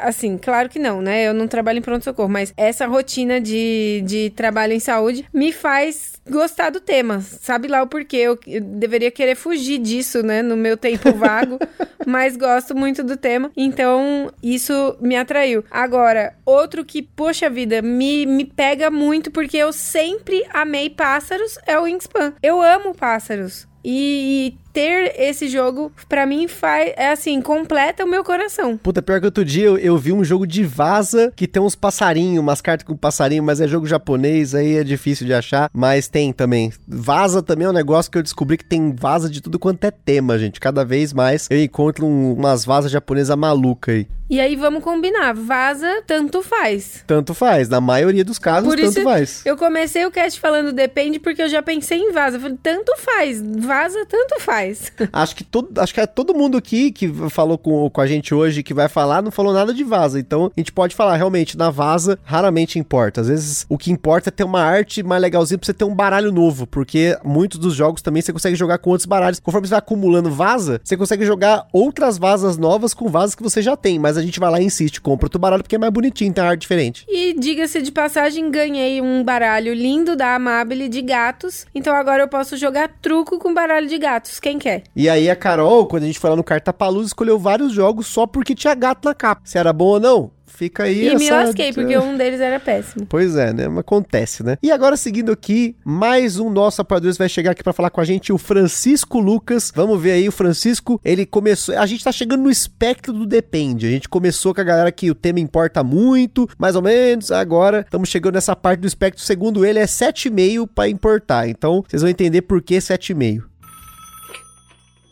assim, claro que não, né? Eu não trabalho em pronto-socorro, mas essa rotina de, de trabalho em saúde me faz gostar do tema. Sabe lá o porquê. Eu, eu deveria querer fugir disso, né? No meu tempo vago, mas gosto muito do tema. Então, isso me atraiu. Agora, outro que, poxa vida, me, me pega muito porque eu sempre amei pássaros é o Wingspan. Eu amo pássaros. E, ter esse jogo, para mim, faz. É assim, completa o meu coração. Puta, pior que outro dia eu, eu vi um jogo de vaza que tem uns passarinhos, umas cartas com passarinho, mas é jogo japonês, aí é difícil de achar. Mas tem também. Vaza também é um negócio que eu descobri que tem vaza de tudo quanto é tema, gente. Cada vez mais eu encontro um, umas vazas japonesas malucas aí. E aí vamos combinar, vaza tanto faz. Tanto faz, na maioria dos casos, Por tanto faz. Eu comecei o cast falando depende porque eu já pensei em vaza. Eu falei, tanto faz, vaza tanto faz. Acho que todo, acho que é todo mundo aqui que falou com, com a gente hoje que vai falar não falou nada de vaza. Então a gente pode falar realmente na vaza raramente importa. Às vezes o que importa é ter uma arte mais legalzinha pra você ter um baralho novo, porque muitos dos jogos também você consegue jogar com outros baralhos. Conforme você vai acumulando vaza, você consegue jogar outras vazas novas com vazas que você já tem, mas a gente vai lá e insiste, compra outro baralho porque é mais bonitinho, tem arte diferente. E diga-se de passagem, ganhei um baralho lindo da Amabile de gatos. Então agora eu posso jogar truco com baralho de gatos. Quem quer? E aí a Carol, quando a gente foi lá no Cartapaluz, escolheu vários jogos só porque tinha gato na capa. Se era bom ou não, fica aí E essa... me lasquei, porque um deles era péssimo. Pois é, né? Mas Acontece, né? E agora, seguindo aqui, mais um nosso apoiador vai chegar aqui pra falar com a gente, o Francisco Lucas. Vamos ver aí, o Francisco, ele começou... A gente tá chegando no espectro do depende. A gente começou com a galera que o tema importa muito, mais ou menos. Agora, estamos chegando nessa parte do espectro. Segundo ele, é 7,5 pra importar. Então, vocês vão entender por que 7,5.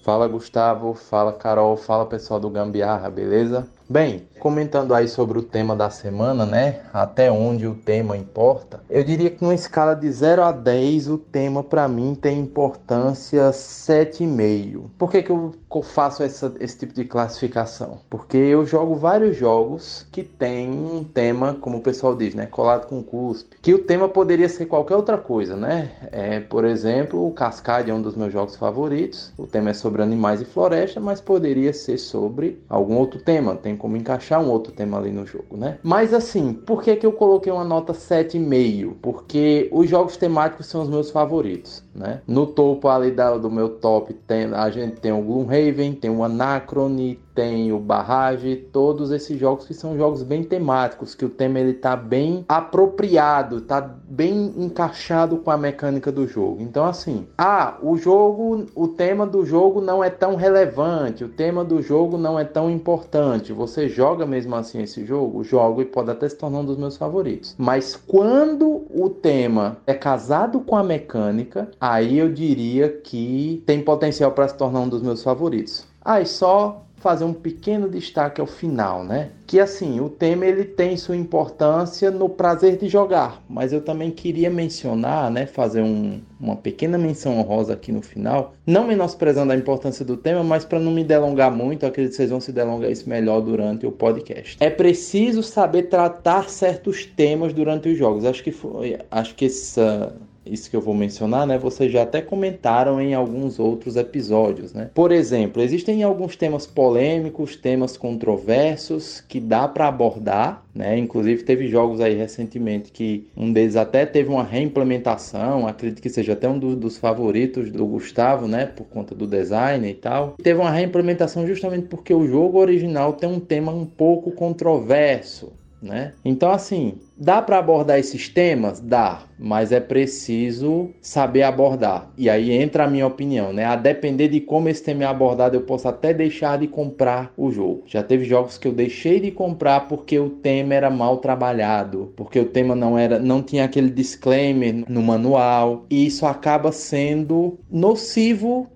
Fala Gustavo, fala Carol, fala pessoal do Gambiarra, beleza? Bem, comentando aí sobre o tema da semana, né? Até onde o tema importa. Eu diria que numa escala de 0 a 10, o tema para mim tem importância 7,5. Por que, que eu faço essa, esse tipo de classificação? Porque eu jogo vários jogos que tem um tema, como o pessoal diz, né? Colado com cuspe. Que o tema poderia ser qualquer outra coisa, né? É, por exemplo, o Cascade é um dos meus jogos favoritos. O tema é sobre animais e floresta, mas poderia ser sobre algum outro tema. Tem como encaixar um outro tema ali no jogo, né? Mas assim, por que, que eu coloquei uma nota 7,5? Porque os jogos temáticos são os meus favoritos, né? No topo ali da, do meu top tem, a gente tem o Gloomhaven, tem o Anacrone, tem o Barrage, todos esses jogos que são jogos bem temáticos, que o tema ele tá bem apropriado, tá bem encaixado com a mecânica do jogo. Então assim, ah, o jogo, o tema do jogo não é tão relevante, o tema do jogo não é tão importante. Você joga mesmo assim esse jogo? Jogo e pode até se tornar um dos meus favoritos. Mas quando o tema é casado com a mecânica, aí eu diria que tem potencial para se tornar um dos meus favoritos. Aí ah, só fazer um pequeno destaque ao final, né? Que assim, o tema ele tem sua importância no prazer de jogar, mas eu também queria mencionar, né, fazer um, uma pequena menção honrosa aqui no final, não menosprezando a importância do tema, mas para não me delongar muito, acredito que vocês vão se delongar isso melhor durante o podcast. É preciso saber tratar certos temas durante os jogos. Acho que foi, acho que essa isso que eu vou mencionar, né, vocês já até comentaram em alguns outros episódios, né? Por exemplo, existem alguns temas polêmicos, temas controversos que dá para abordar, né? Inclusive teve jogos aí recentemente que um deles até teve uma reimplementação, acredito que seja até um do, dos favoritos do Gustavo, né, por conta do design e tal. Teve uma reimplementação justamente porque o jogo original tem um tema um pouco controverso, né? Então assim, Dá para abordar esses temas? Dá, mas é preciso saber abordar. E aí entra a minha opinião, né? A depender de como esse tema é abordado, eu posso até deixar de comprar o jogo. Já teve jogos que eu deixei de comprar porque o tema era mal trabalhado, porque o tema não era, não tinha aquele disclaimer no manual, e isso acaba sendo nocivo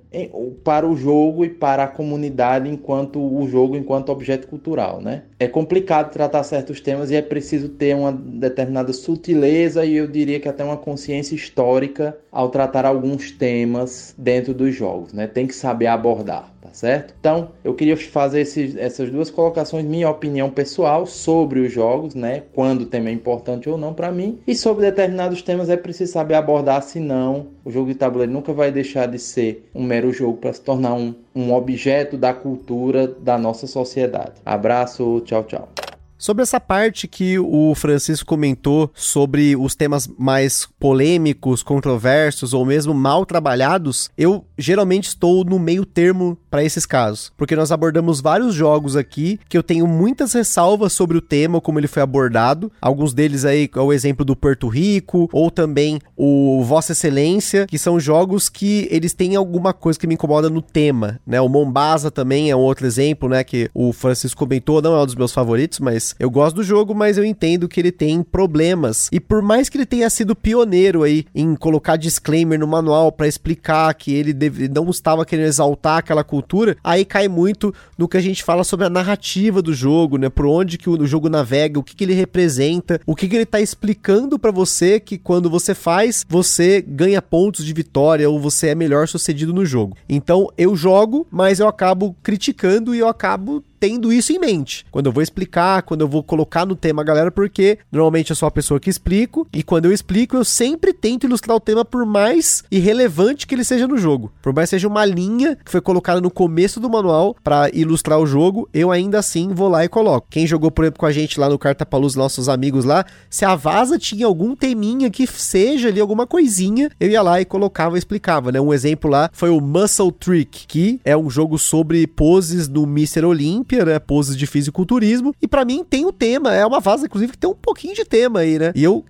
para o jogo e para a comunidade enquanto o jogo enquanto objeto cultural, né? É complicado tratar certos temas e é preciso ter uma determinada sutileza e eu diria que até uma consciência histórica ao tratar alguns temas dentro dos jogos, né? Tem que saber abordar, tá certo? Então, eu queria fazer esses, essas duas colocações, minha opinião pessoal sobre os jogos, né? Quando o tema é importante ou não para mim, e sobre determinados temas é preciso saber abordar, senão o jogo de tabuleiro nunca vai deixar de ser um mero jogo para se tornar um, um objeto da cultura da nossa sociedade. Abraço, tchau, tchau. Sobre essa parte que o Francisco comentou sobre os temas mais polêmicos, controversos ou mesmo mal trabalhados, eu geralmente estou no meio termo para esses casos, porque nós abordamos vários jogos aqui que eu tenho muitas ressalvas sobre o tema, como ele foi abordado. Alguns deles aí é o exemplo do Porto Rico ou também o Vossa Excelência, que são jogos que eles têm alguma coisa que me incomoda no tema, né? O Mombasa também é um outro exemplo, né, que o Francisco comentou, não é um dos meus favoritos, mas eu gosto do jogo, mas eu entendo que ele tem problemas. E por mais que ele tenha sido pioneiro aí em colocar disclaimer no manual para explicar que ele deve, não estava querendo exaltar aquela cultura, aí cai muito no que a gente fala sobre a narrativa do jogo, né? Por onde que o jogo navega, o que, que ele representa, o que, que ele tá explicando para você que quando você faz, você ganha pontos de vitória ou você é melhor sucedido no jogo. Então eu jogo, mas eu acabo criticando e eu acabo tendo isso em mente. Quando eu vou explicar, quando eu vou colocar no tema a galera, porque normalmente eu sou a pessoa que explico, e quando eu explico, eu sempre tento ilustrar o tema por mais irrelevante que ele seja no jogo. Por mais seja uma linha que foi colocada no começo do manual para ilustrar o jogo, eu ainda assim vou lá e coloco. Quem jogou, por exemplo, com a gente lá no Carta Paluz, nossos amigos lá, se a vaza tinha algum teminha que seja ali alguma coisinha, eu ia lá e colocava e explicava, né? Um exemplo lá foi o Muscle Trick, que é um jogo sobre poses no Mr. Olympia Olímpia, né? Poses de fisiculturismo. E para mim tem o tema. É uma vaza, inclusive, que tem um pouquinho de tema aí, né? E eu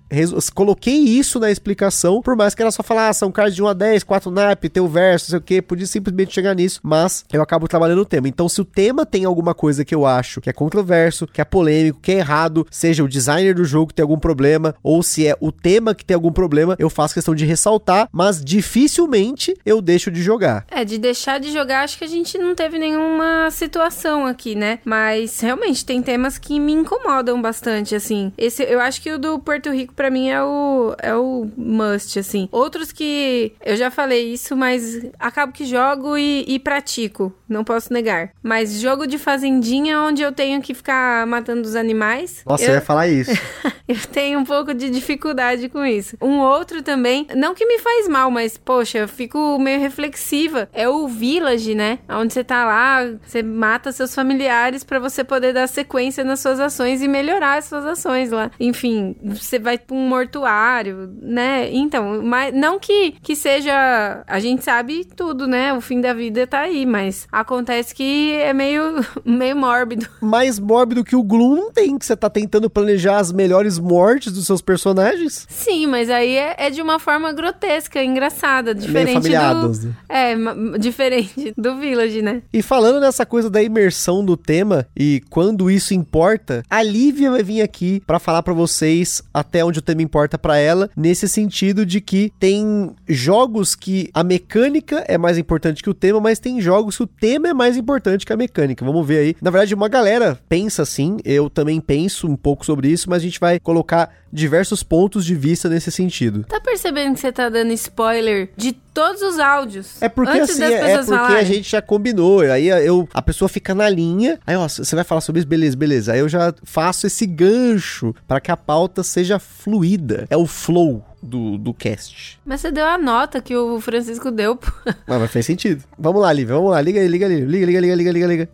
coloquei isso na explicação, por mais que era só falar, ah, são cards de 1 a 10, 4 nap, tem o verso, não sei o que, podia simplesmente chegar nisso, mas eu acabo trabalhando o tema. Então, se o tema tem alguma coisa que eu acho que é controverso, que é polêmico, que é errado, seja o designer do jogo que tem algum problema, ou se é o tema que tem algum problema, eu faço questão de ressaltar, mas dificilmente eu deixo de jogar. É, de deixar de jogar, acho que a gente não teve nenhuma situação aqui aqui, né? Mas realmente tem temas que me incomodam bastante, assim. Esse, eu acho que o do Porto Rico para mim é o é o must, assim. Outros que eu já falei isso, mas acabo que jogo e, e pratico, não posso negar. Mas jogo de fazendinha onde eu tenho que ficar matando os animais. Nossa, eu, eu ia falar isso. eu tenho um pouco de dificuldade com isso. Um outro também, não que me faz mal, mas poxa, eu fico meio reflexiva. É o Village, né? Onde você tá lá, você mata seus familiares familiares para você poder dar sequência nas suas ações e melhorar as suas ações lá. Enfim, você vai para um mortuário, né? Então, mas não que, que seja. A gente sabe tudo, né? O fim da vida tá aí, mas acontece que é meio, meio mórbido. Mais mórbido que o Gloom não tem, que você tá tentando planejar as melhores mortes dos seus personagens. Sim, mas aí é, é de uma forma grotesca, engraçada, diferente do. Né? É, diferente do Village, né? E falando nessa coisa da imersão do tema e quando isso importa, a Lívia vai vir aqui para falar para vocês até onde o tema importa para ela, nesse sentido de que tem jogos que a mecânica é mais importante que o tema, mas tem jogos que o tema é mais importante que a mecânica. Vamos ver aí. Na verdade, uma galera pensa assim, eu também penso um pouco sobre isso, mas a gente vai colocar diversos pontos de vista nesse sentido. Tá percebendo que você tá dando spoiler de todos os áudios? É porque assim, é, é porque falarem. a gente já combinou. Aí eu, a pessoa fica na linha. Aí, ó, você vai falar sobre isso, beleza, beleza. Aí eu já faço esse gancho para que a pauta seja fluida. É o flow. Do, do cast. Mas você deu a nota que o Francisco deu. mas, mas fez sentido. Vamos lá, Lívia, vamos lá. Liga aí, liga ali. Liga, liga, liga, liga, liga, liga.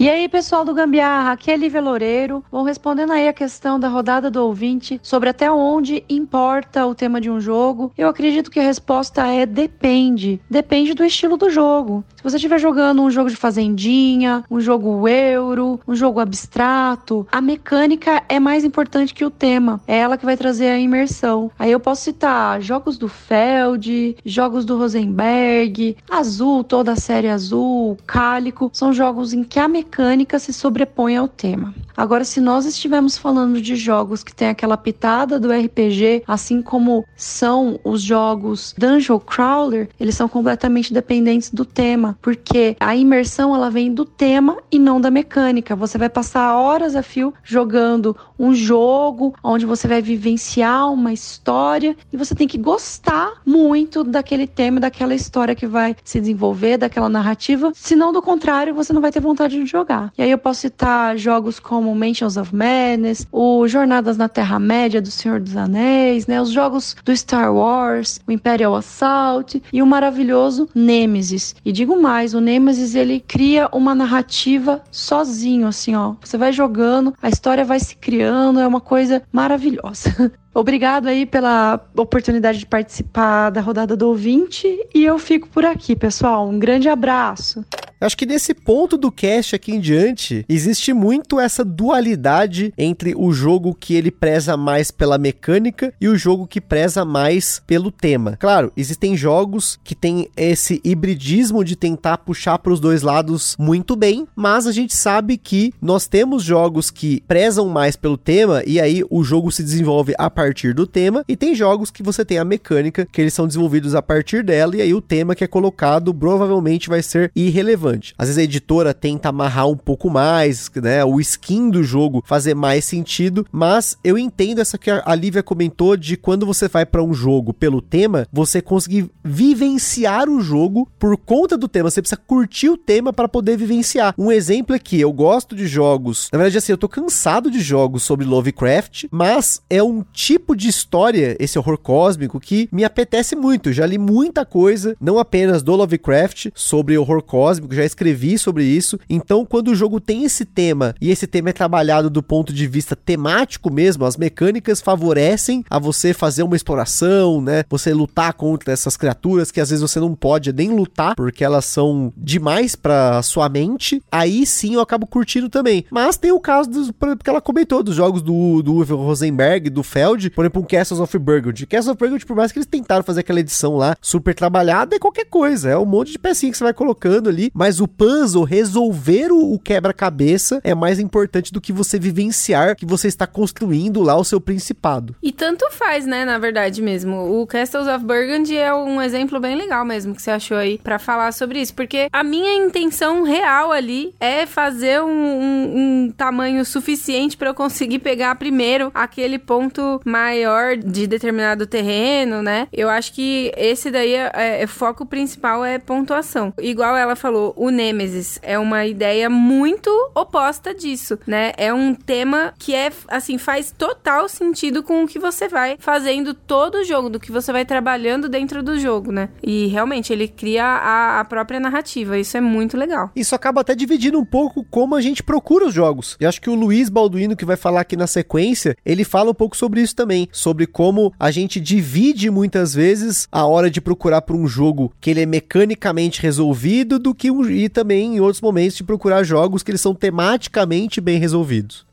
E aí, pessoal do Gambiarra, aqui é Lívia Loureiro. Vão respondendo aí a questão da rodada do ouvinte sobre até onde importa o tema de um jogo. Eu acredito que a resposta é depende. Depende do estilo do jogo. Se você estiver jogando um jogo de fazendinha, um jogo euro, um jogo abstrato, a mecânica é mais importante que o tema. É ela que vai trazer a imersão. Aí eu posso citar jogos do Feld, jogos do Rosenberg, Azul, toda a série Azul, Cálico. São jogos em que a mecânica mecânica se sobrepõe ao tema. Agora, se nós estivermos falando de jogos que tem aquela pitada do RPG, assim como são os jogos Dungeon Crawler, eles são completamente dependentes do tema, porque a imersão ela vem do tema e não da mecânica. Você vai passar horas a fio jogando um jogo onde você vai vivenciar uma história e você tem que gostar muito daquele tema, daquela história que vai se desenvolver, daquela narrativa, senão do contrário, você não vai ter vontade de jogar. E aí eu posso citar jogos como Mansions of Madness, o Jornadas na Terra-média do Senhor dos Anéis, né? Os jogos do Star Wars, o Imperial Assault e o maravilhoso Nemesis. E digo mais, o Nemesis ele cria uma narrativa sozinho, assim, ó. Você vai jogando, a história vai se criando, é uma coisa maravilhosa. Obrigado aí pela oportunidade de participar da rodada do ouvinte e eu fico por aqui, pessoal. Um grande abraço. Acho que nesse ponto do cast aqui em diante, existe muito essa dualidade entre o jogo que ele preza mais pela mecânica e o jogo que preza mais pelo tema. Claro, existem jogos que têm esse hibridismo de tentar puxar para os dois lados muito bem, mas a gente sabe que nós temos jogos que prezam mais pelo tema e aí o jogo se desenvolve a partir do tema, e tem jogos que você tem a mecânica que eles são desenvolvidos a partir dela e aí o tema que é colocado provavelmente vai ser irrelevante relevante. Às vezes a editora tenta amarrar um pouco mais, né, o skin do jogo fazer mais sentido, mas eu entendo essa que a Lívia comentou de quando você vai para um jogo pelo tema, você conseguir vivenciar o jogo por conta do tema. Você precisa curtir o tema para poder vivenciar. Um exemplo é que eu gosto de jogos, na verdade assim, eu tô cansado de jogos sobre Lovecraft, mas é um tipo de história, esse horror cósmico que me apetece muito. Já li muita coisa, não apenas do Lovecraft sobre horror cósmico, já escrevi sobre isso. Então, quando o jogo tem esse tema e esse tema é trabalhado do ponto de vista temático mesmo, as mecânicas favorecem a você fazer uma exploração, né? Você lutar contra essas criaturas que às vezes você não pode nem lutar porque elas são demais para sua mente. Aí sim eu acabo curtindo também. Mas tem o caso dos, que ela comentou dos jogos do, do Uwe Rosenberg, do Feld, por exemplo, um Castles of Burgundy. Castles of Burgundy, por mais que eles tentaram fazer aquela edição lá super trabalhada, é qualquer coisa, é um monte de pecinha que você vai colocando ali, mas o puzzle, resolver o, o quebra-cabeça é mais importante do que você vivenciar que você está construindo lá o seu principado. E tanto faz, né, na verdade mesmo. O Castles of Burgundy é um exemplo bem legal mesmo que você achou aí para falar sobre isso, porque a minha intenção real ali é fazer um, um, um tamanho suficiente para eu conseguir pegar primeiro aquele ponto maior de determinado terreno, né? Eu acho que esse daí é, é, é foco principal é pontuação. Igual ela falou, o Nemesis é uma ideia muito oposta disso, né? É um tema que é, assim, faz total sentido com o que você vai fazendo todo o jogo, do que você vai trabalhando dentro do jogo, né? E realmente ele cria a, a própria narrativa. Isso é muito legal. Isso acaba até dividindo um pouco como a gente procura os jogos. Eu acho que o Luiz Balduino, que vai falar aqui na sequência, ele fala um pouco sobre isso também. Sobre como a gente divide muitas vezes a hora de procurar por um jogo que ele é mecanicamente resolvido do que um e também em outros momentos de procurar jogos que eles são tematicamente bem resolvidos.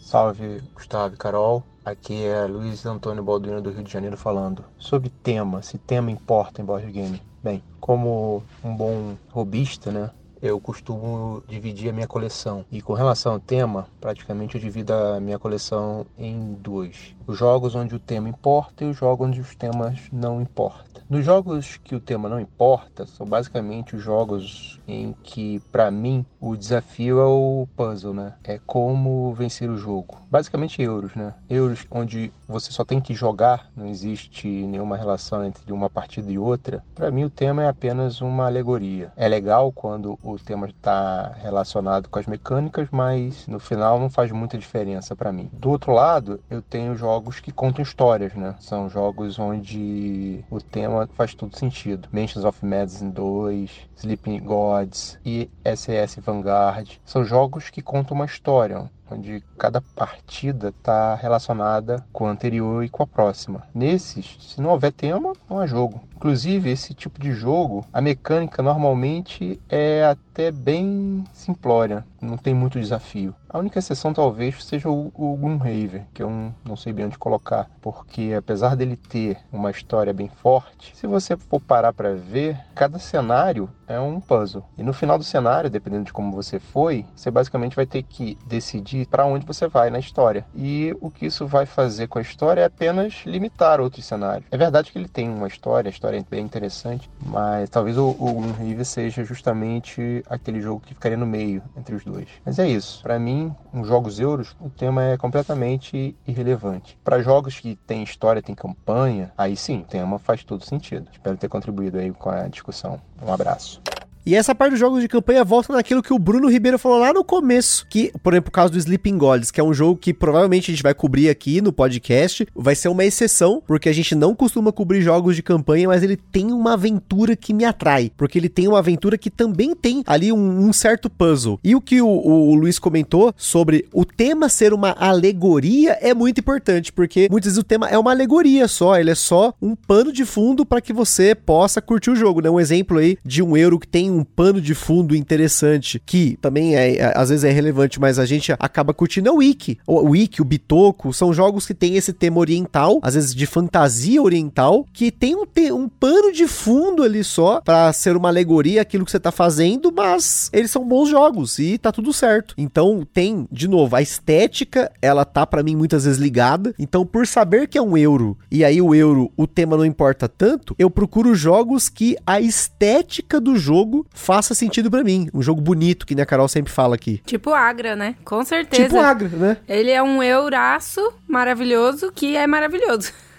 Salve Gustavo e Carol, aqui é Luiz Antônio Balduino do Rio de Janeiro falando sobre tema, se tema importa em board game. Bem, como um bom robista, né, eu costumo dividir a minha coleção. E com relação ao tema, praticamente eu divido a minha coleção em dois: os jogos onde o tema importa e os jogos onde os temas não importam. Nos jogos que o tema não importa, são basicamente os jogos em que, para mim, o desafio é o puzzle, né? É como vencer o jogo. Basicamente euros, né? Euros onde você só tem que jogar, não existe nenhuma relação entre uma partida e outra. Para mim, o tema é apenas uma alegoria. É legal quando o tema está relacionado com as mecânicas, mas no final não faz muita diferença para mim. Do outro lado, eu tenho jogos que contam histórias, né? São jogos onde o tema faz todo sentido. Mansions of Madness 2, Sleeping Gods e SS Vanguard são jogos que contam uma história, onde cada partida está relacionada com a anterior e com a próxima. Nesses, se não houver tema, não há jogo. Inclusive, esse tipo de jogo, a mecânica normalmente é até bem simplória, não tem muito desafio. A única exceção talvez seja o, o Gloomhaven, que eu não, sei bem onde colocar, porque apesar dele ter uma história bem forte, se você for parar para ver, cada cenário é um puzzle. E no final do cenário, dependendo de como você foi, você basicamente vai ter que decidir para onde você vai na história. E o que isso vai fazer com a história é apenas limitar outros cenários. É verdade que ele tem uma história, a história é bem interessante, mas talvez o, o seja justamente aquele jogo que ficaria no meio entre os dois. Mas é isso. Para mim, nos jogos euros, o tema é completamente irrelevante. Para jogos que tem história, tem campanha, aí sim, o tema faz todo sentido. Espero ter contribuído aí com a discussão. Um abraço. E essa parte dos jogos de campanha volta naquilo que o Bruno Ribeiro falou lá no começo, que, por exemplo, o caso do Sleeping Gods, que é um jogo que provavelmente a gente vai cobrir aqui no podcast, vai ser uma exceção, porque a gente não costuma cobrir jogos de campanha, mas ele tem uma aventura que me atrai, porque ele tem uma aventura que também tem ali um, um certo puzzle. E o que o, o, o Luiz comentou sobre o tema ser uma alegoria é muito importante, porque muitas vezes o tema é uma alegoria só, ele é só um pano de fundo para que você possa curtir o jogo, né? Um exemplo aí de um euro que tem um pano de fundo interessante, que também é, é às vezes é relevante, mas a gente acaba curtindo é o Wiki. O Wiki, o Bitoku, são jogos que tem esse tema oriental, às vezes de fantasia oriental, que tem um, um pano de fundo ali só para ser uma alegoria aquilo que você tá fazendo, mas eles são bons jogos e tá tudo certo. Então tem, de novo, a estética, ela tá para mim muitas vezes ligada. Então por saber que é um euro e aí o euro, o tema não importa tanto, eu procuro jogos que a estética do jogo faça sentido para mim. Um jogo bonito, que nem a Carol sempre fala aqui. Tipo Agra, né? Com certeza. Tipo Agra, né? Ele é um euraço maravilhoso que é maravilhoso.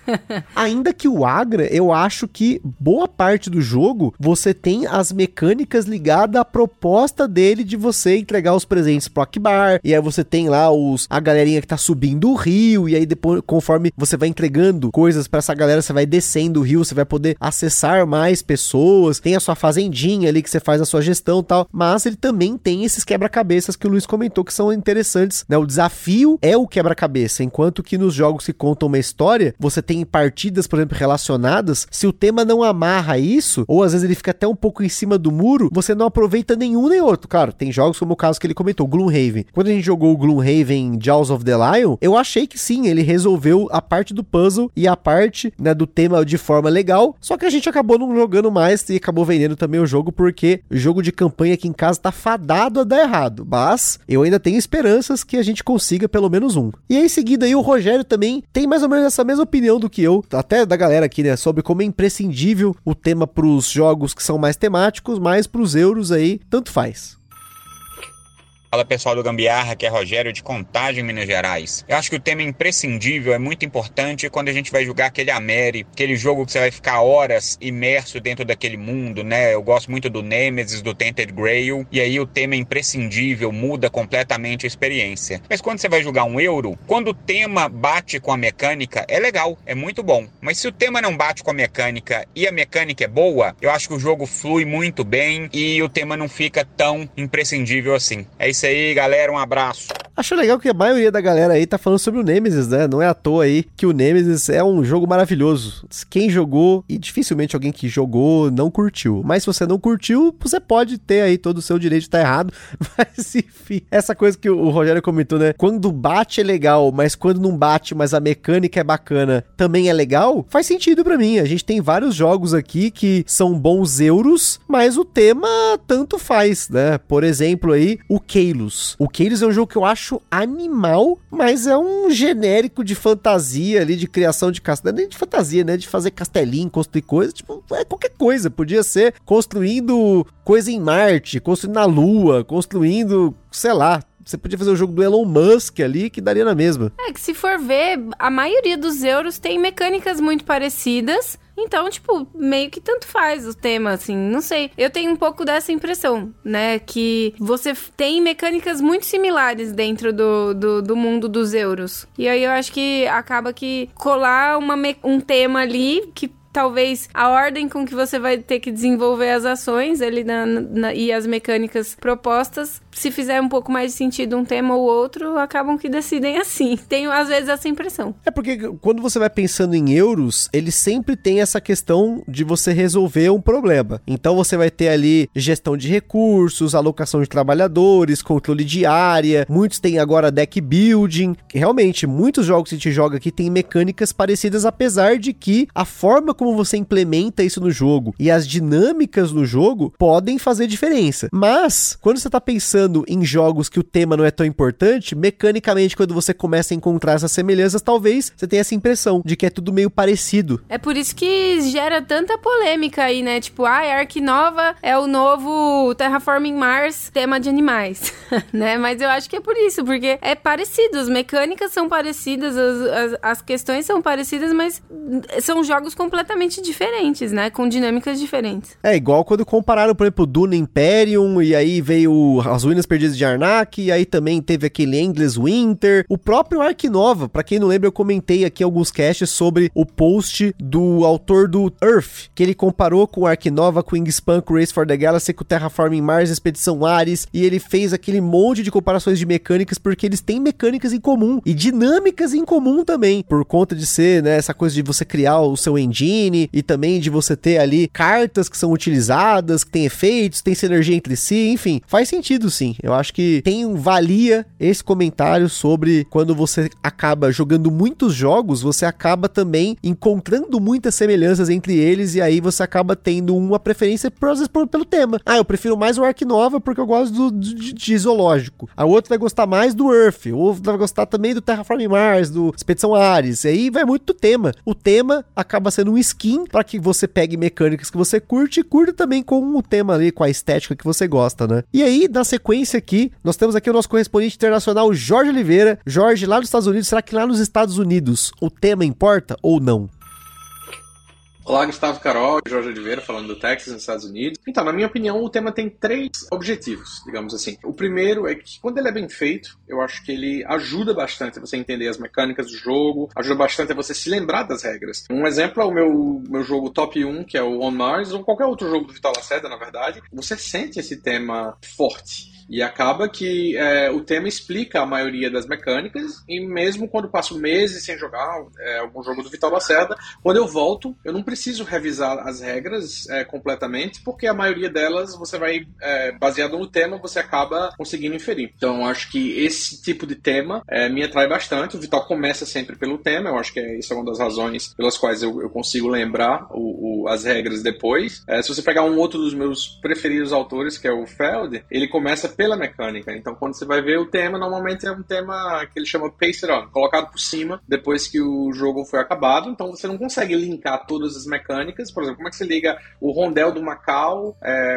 Ainda que o Agra, eu acho que boa parte do jogo você tem as mecânicas ligadas à proposta dele de você entregar os presentes pro Akbar. E aí você tem lá os a galerinha que tá subindo o rio. E aí depois, conforme você vai entregando coisas para essa galera, você vai descendo o rio, você vai poder acessar mais pessoas. Tem a sua fazendinha ali que você faz a sua gestão e tal. Mas ele também tem esses quebra-cabeças que o Luiz comentou que são interessantes. Né? O desafio é o quebra-cabeça. Enquanto que nos jogos que contam uma história, você tem partidas, por exemplo, relacionadas, se o tema não amarra isso, ou às vezes ele fica até um pouco em cima do muro, você não aproveita nenhum nem outro. Claro, tem jogos como o caso que ele comentou, Gloomhaven. Quando a gente jogou o Gloomhaven Jaws of the Lion, eu achei que sim, ele resolveu a parte do puzzle e a parte né, do tema de forma legal, só que a gente acabou não jogando mais e acabou vendendo também o jogo, porque o jogo de campanha aqui em casa tá fadado a dar errado. Mas eu ainda tenho esperanças que a gente consiga pelo menos um. E aí, em seguida, aí, o Rogério também tem mais ou menos essa mesma opinião do que eu, até da galera aqui, né, sobre como é imprescindível o tema para os jogos que são mais temáticos, mas para os euros aí, tanto faz. Fala pessoal do Gambiarra, que é Rogério de Contagem, Minas Gerais. Eu acho que o tema imprescindível é muito importante quando a gente vai jogar aquele Ameri, aquele jogo que você vai ficar horas imerso dentro daquele mundo, né? Eu gosto muito do Nemesis, do Tainted Grail, e aí o tema é imprescindível, muda completamente a experiência. Mas quando você vai jogar um euro, quando o tema bate com a mecânica, é legal, é muito bom. Mas se o tema não bate com a mecânica e a mecânica é boa, eu acho que o jogo flui muito bem e o tema não fica tão imprescindível assim. É isso aí, galera. Um abraço. Acho legal que a maioria da galera aí tá falando sobre o Nemesis, né? Não é à toa aí que o Nemesis é um jogo maravilhoso. Quem jogou, e dificilmente alguém que jogou não curtiu. Mas se você não curtiu, você pode ter aí todo o seu direito de estar tá errado. Mas enfim, essa coisa que o Rogério comentou, né? Quando bate é legal, mas quando não bate, mas a mecânica é bacana, também é legal, faz sentido para mim. A gente tem vários jogos aqui que são bons euros, mas o tema tanto faz, né? Por exemplo aí, o Keilos. O Keilos é um jogo que eu acho acho animal, mas é um genérico de fantasia ali, de criação de castelo. É nem de fantasia, né? De fazer castelinho, construir coisa. Tipo, é qualquer coisa. Podia ser construindo coisa em Marte, construindo na Lua, construindo, sei lá, você podia fazer o jogo do Elon Musk ali, que daria na mesma. É que se for ver, a maioria dos euros tem mecânicas muito parecidas. Então, tipo, meio que tanto faz o tema, assim, não sei. Eu tenho um pouco dessa impressão, né? Que você tem mecânicas muito similares dentro do, do, do mundo dos euros. E aí eu acho que acaba que colar uma, um tema ali que talvez a ordem com que você vai ter que desenvolver as ações ele na, na, e as mecânicas propostas, se fizer um pouco mais de sentido um tema ou outro, acabam que decidem assim. Tenho às vezes essa impressão. É porque quando você vai pensando em euros, ele sempre tem essa questão de você resolver um problema. Então você vai ter ali gestão de recursos, alocação de trabalhadores, controle de área, muitos têm agora deck building. Realmente, muitos jogos que a gente joga aqui têm mecânicas parecidas, apesar de que a forma como você implementa isso no jogo e as dinâmicas no jogo podem fazer diferença. Mas, quando você está pensando em jogos que o tema não é tão importante, mecanicamente, quando você começa a encontrar essas semelhanças, talvez você tenha essa impressão de que é tudo meio parecido. É por isso que gera tanta polêmica aí, né? Tipo, ah, a Ark Nova é o novo Terraforming Mars tema de animais, né? Mas eu acho que é por isso, porque é parecido, as mecânicas são parecidas, as, as, as questões são parecidas, mas são jogos completamente diferentes, né? Com dinâmicas diferentes. É igual quando compararam, por exemplo, Duna Imperium, e aí veio As Ruínas Perdidas de Arnak, aí também teve aquele Endless Winter. O próprio Ark Nova, pra quem não lembra, eu comentei aqui alguns casts sobre o post do autor do Earth, que ele comparou com o Ark Nova, com Wingspan, com Race for the Galaxy, com Terraforming Mars, Expedição Ares, e ele fez aquele monte de comparações de mecânicas, porque eles têm mecânicas em comum, e dinâmicas em comum também, por conta de ser, né, essa coisa de você criar o seu engine, e também de você ter ali cartas que são utilizadas, que tem efeitos, tem sinergia entre si, enfim, faz sentido sim. Eu acho que tem valia esse comentário sobre quando você acaba jogando muitos jogos, você acaba também encontrando muitas semelhanças entre eles e aí você acaba tendo uma preferência por, vezes, por, pelo tema. Ah, eu prefiro mais o Ark Nova porque eu gosto do, de, de zoológico. A outro vai gostar mais do Earth, o outro vai gostar também do Terraforming Mars, do Expedição Ares. E aí vai muito do tema. O tema acaba sendo um skin para que você pegue mecânicas que você curte e curta também com o tema ali, com a estética que você gosta, né? E aí, na sequência aqui, nós temos aqui o nosso correspondente internacional, Jorge Oliveira. Jorge, lá nos Estados Unidos, será que lá nos Estados Unidos o tema importa ou não? Olá, Gustavo Carol, Jorge Oliveira, falando do Texas, nos Estados Unidos. Então, na minha opinião, o tema tem três objetivos, digamos assim. O primeiro é que, quando ele é bem feito, eu acho que ele ajuda bastante a você entender as mecânicas do jogo, ajuda bastante a você se lembrar das regras. Um exemplo é o meu, meu jogo top 1, que é o On Mars, ou qualquer outro jogo do Vital Lacerda, na verdade. Você sente esse tema forte. E acaba que é, o tema explica a maioria das mecânicas, e mesmo quando passo meses sem jogar é, algum jogo do Vital Lacerda, quando eu volto, eu não preciso revisar as regras é, completamente, porque a maioria delas você vai, é, baseado no tema, você acaba conseguindo inferir. Então, acho que esse tipo de tema é, me atrai bastante. O Vital começa sempre pelo tema, eu acho que é, isso é uma das razões pelas quais eu, eu consigo lembrar o, o, as regras depois. É, se você pegar um outro dos meus preferidos autores, que é o Feld, ele começa pela mecânica. Então, quando você vai ver o tema, normalmente é um tema que ele chama Pace It On, colocado por cima depois que o jogo foi acabado. Então, você não consegue linkar todas as mecânicas. Por exemplo, como é que você liga o rondel do Macau é,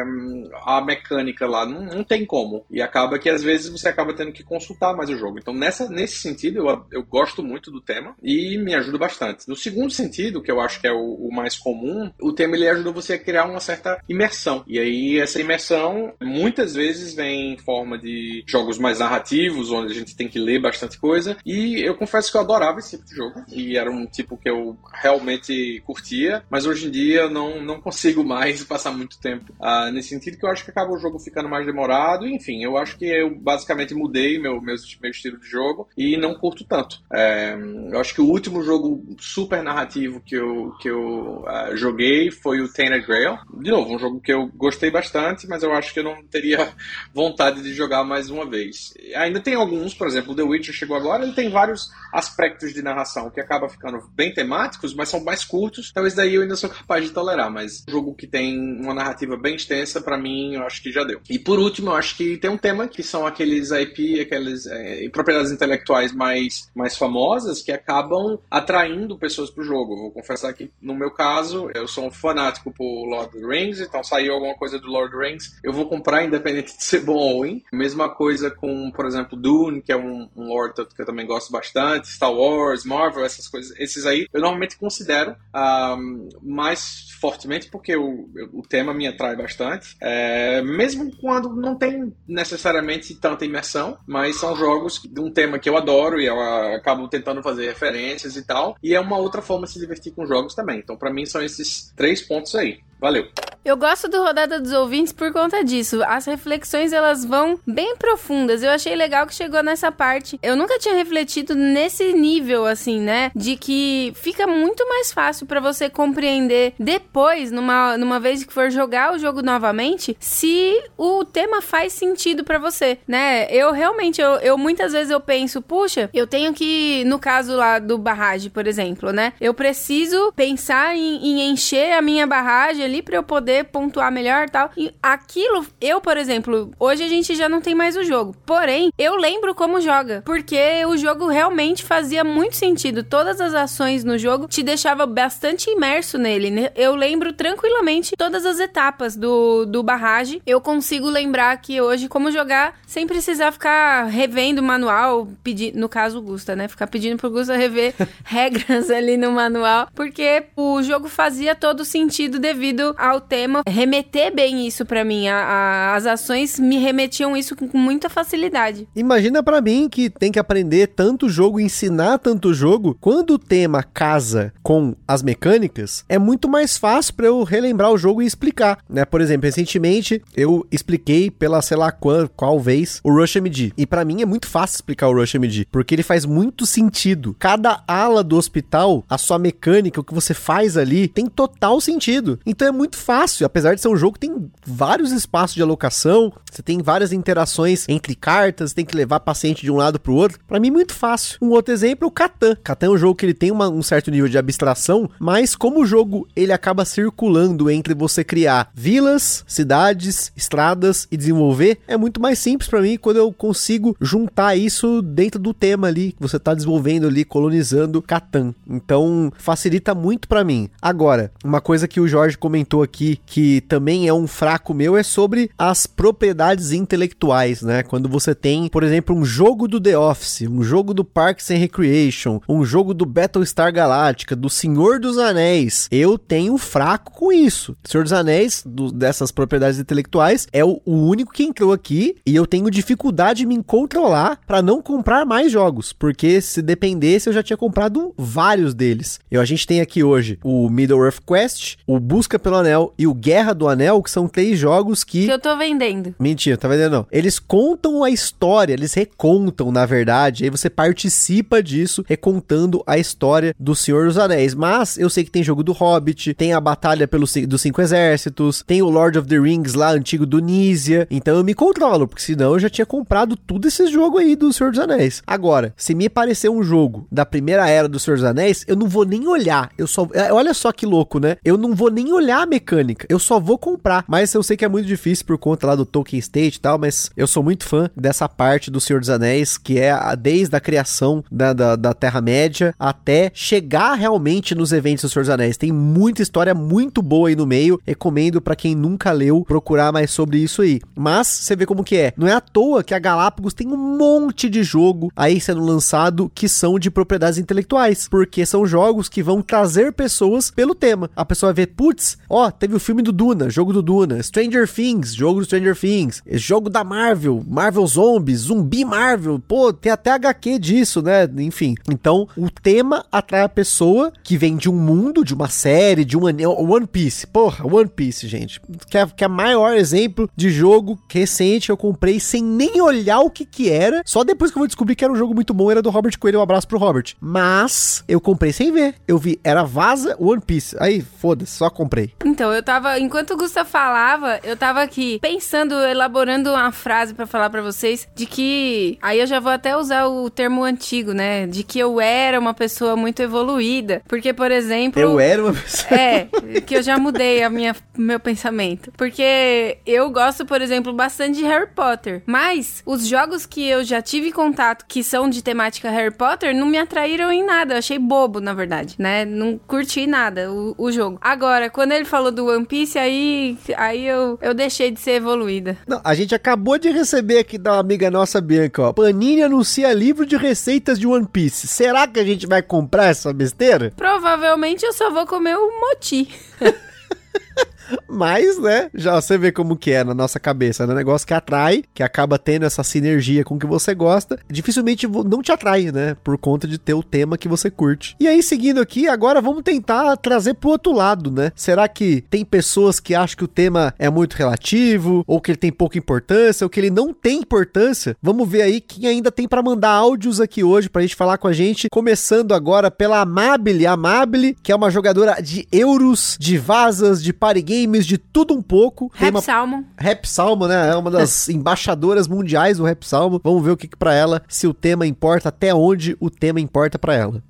a mecânica lá? Não, não, tem como. E acaba que às vezes você acaba tendo que consultar mais o jogo. Então, nessa, nesse sentido, eu, eu gosto muito do tema e me ajuda bastante. No segundo sentido, que eu acho que é o, o mais comum, o tema ele ajuda você a criar uma certa imersão. E aí, essa imersão muitas vezes vem forma de jogos mais narrativos, onde a gente tem que ler bastante coisa. E eu confesso que eu adorava esse tipo de jogo. E era um tipo que eu realmente curtia. Mas hoje em dia não, não consigo mais passar muito tempo uh, nesse sentido, que eu acho que acaba o jogo ficando mais demorado. Enfim, eu acho que eu basicamente mudei meu, meu, meu estilo de jogo e não curto tanto. É, eu acho que o último jogo super narrativo que eu, que eu uh, joguei foi o Tainted Grail. De novo, um jogo que eu gostei bastante, mas eu acho que eu não teria vontade vontade de jogar mais uma vez. Ainda tem alguns, por exemplo, The Witcher chegou agora, ele tem vários aspectos de narração que acaba ficando bem temáticos, mas são mais curtos. Então esse daí eu ainda sou capaz de tolerar, mas um jogo que tem uma narrativa bem extensa, para mim, eu acho que já deu. E por último, eu acho que tem um tema que são aqueles IP, aquelas é, propriedades intelectuais mais, mais famosas que acabam atraindo pessoas pro jogo. Vou confessar que, no meu caso, eu sou um fanático por Lord of the Rings, então saiu alguma coisa do Lord of the Rings, eu vou comprar independente de ser bom ruim. Mesma coisa com, por exemplo, Dune, que é um, um lore que eu também gosto bastante, Star Wars, Marvel, essas coisas. Esses aí eu normalmente considero um, mais fortemente porque o, o tema me atrai bastante. É, mesmo quando não tem necessariamente tanta imersão, mas são jogos de um tema que eu adoro e eu acabo tentando fazer referências e tal. E é uma outra forma de se divertir com jogos também. Então, para mim, são esses três pontos aí. Valeu! Eu gosto do Rodada dos Ouvintes por conta disso. As reflexões elas vão bem profundas. Eu achei legal que chegou nessa parte. Eu nunca tinha refletido nesse nível assim, né? De que fica muito mais fácil para você compreender depois, numa, numa vez que for jogar o jogo novamente, se o tema faz sentido para você, né? Eu realmente, eu, eu muitas vezes eu penso, puxa, eu tenho que, no caso lá do barragem, por exemplo, né? Eu preciso pensar em, em encher a minha barragem ali para eu poder pontuar melhor e tal. E aquilo, eu, por exemplo, hoje a gente já não tem mais o jogo. Porém, eu lembro como joga. Porque o jogo realmente fazia muito sentido. Todas as ações no jogo te deixava bastante imerso nele. né? Eu lembro tranquilamente todas as etapas do, do barragem. Eu consigo lembrar aqui hoje como jogar sem precisar ficar revendo o manual, pedir, no caso o Gusta, né? Ficar pedindo pro Gusta rever regras ali no manual, porque o jogo fazia todo sentido devido ao remeter bem isso pra mim. A- a- as ações me remetiam isso com muita facilidade. Imagina pra mim que tem que aprender tanto jogo, ensinar tanto jogo, quando o tema casa com as mecânicas, é muito mais fácil pra eu relembrar o jogo e explicar, né? Por exemplo, recentemente eu expliquei pela sei lá qual, qual vez o Rush MD. E pra mim é muito fácil explicar o Rush MD, porque ele faz muito sentido. Cada ala do hospital, a sua mecânica, o que você faz ali, tem total sentido. Então é muito fácil, apesar de ser um jogo que tem vários espaços de alocação, você tem várias interações entre cartas, tem que levar paciente de um lado pro outro. Pra mim, muito fácil. Um outro exemplo é o Catan. Catan é um jogo que ele tem uma- um certo nível de abstração, mas como o jogo ele acaba circulando entre você criar vilas, cidades, estradas e desenvolver, é muito mais simples pra mim quando eu consigo juntar isso dentro do tema ali que você tá desenvolvendo ali, colonizando Catan. Então, facilita muito pra mim. Agora, uma coisa que o Jorge comentou aqui, que também é um fraco meu, é sobre as propriedades intelectuais, né? Quando você tem, por exemplo, um jogo do The Office, um jogo do Parks and Recreation, um jogo do Battlestar Galactica, do Senhor dos Anéis, eu tenho fraco com isso. Senhor dos Anéis, do- dessas propriedades intelectuais, é o, o único que entrou aqui e eu tenho dificuldade em me controlar pra não comprar mais jogos, porque se dependesse eu já tinha comprado vários deles. Eu, a gente tem aqui hoje o Middle-earth Quest, o Busca pelo Anel e o Guerra do Anel, que são três jogos que Que eu tô vendendo. Mentira, tá vendo não? Eles contam a história, eles recontam, na verdade, aí você participa disso, recontando a história do Senhor dos Anéis. Mas eu sei que tem jogo do Hobbit, tem a Batalha pelos dos Cinco Exércitos, tem o Lord of the Rings lá, antigo do Nízia. Então eu me controlo, porque senão eu já tinha comprado tudo esse jogo aí do Senhor dos Anéis. Agora, se me aparecer um jogo da primeira era do Senhor dos Anéis, eu não vou nem olhar. Eu só. é, Olha só que louco, né? Eu não vou nem olhar a mecânica. Eu só vou comprar. Mas eu sei que é muito difícil por conta lá do Tolkien State e tal, mas eu sou muito fã dessa parte do Senhor dos Anéis, que é a- desde a criação da, da, da Terra-média até chegar realmente nos eventos do Senhor dos Anéis. Tem muita história muito boa aí no meio. Recomendo pra quem nunca leu procurar mais sobre isso aí. Mas você vê como que é. Não é à toa que a Galápagos tem um monte de jogo aí sendo lançado que são de propriedades intelectuais, porque são jogos que vão trazer pessoas pelo tema. A pessoa vê, putz, ó, teve o filme do Duna, jogo do Duna, Stranger Things, jogo do Stranger Things, jogo da Marvel, Marvel Zombies, Zumbi Marvel, pô, tem até HQ disso, né? Enfim. Então, o tema atrai a pessoa que vem de um mundo, de uma série, de um anel, One Piece. Porra, One Piece, gente. Que é, que é maior exemplo de jogo recente eu comprei sem nem olhar o que que era. Só depois que eu vou descobrir que era um jogo muito bom, era do Robert Coelho. Um abraço pro Robert. Mas eu comprei sem ver. Eu vi, era Vaza One Piece. Aí, foda-se, só comprei. Então, eu tava. Enquanto o Gustavo falava, eu tava aqui pensando, elaborando uma frase pra falar pra vocês de que. Aí eu já vou até usar o termo antigo, né? De que eu era uma pessoa muito evoluída. Porque, por exemplo. Eu era uma pessoa. É, que eu já mudei a minha, meu pensamento. Porque eu gosto, por exemplo, bastante de Harry Potter. Mas os jogos que eu já tive contato que são de temática Harry Potter não me atraíram em nada. Eu achei bobo, na verdade, né? Não curti nada o, o jogo. Agora, quando ele falou do One Piece, aí, aí eu, eu deixei de ser evoluída. Não, a gente acabou de receber aqui da amiga nossa Bianca, ó. Panini anuncia livro de receitas de One Piece. Será que a gente vai comprar essa besteira? Provavelmente eu só vou comer o moti. Mas, né, já você vê como que é na nossa cabeça, né? Um negócio que atrai, que acaba tendo essa sinergia com o que você gosta, dificilmente não te atrai, né? Por conta de ter o tema que você curte. E aí, seguindo aqui, agora vamos tentar trazer pro outro lado, né? Será que tem pessoas que acham que o tema é muito relativo, ou que ele tem pouca importância, ou que ele não tem importância? Vamos ver aí quem ainda tem pra mandar áudios aqui hoje pra gente falar com a gente, começando agora pela Amabile, Amabile, que é uma jogadora de euros, de vazas, de party games, de tudo um pouco. Rap uma- Salmon. Rap Salmo, né? É uma das embaixadoras mundiais do Rap Salmo. Vamos ver o que, que para ela, se o tema importa, até onde o tema importa pra ela.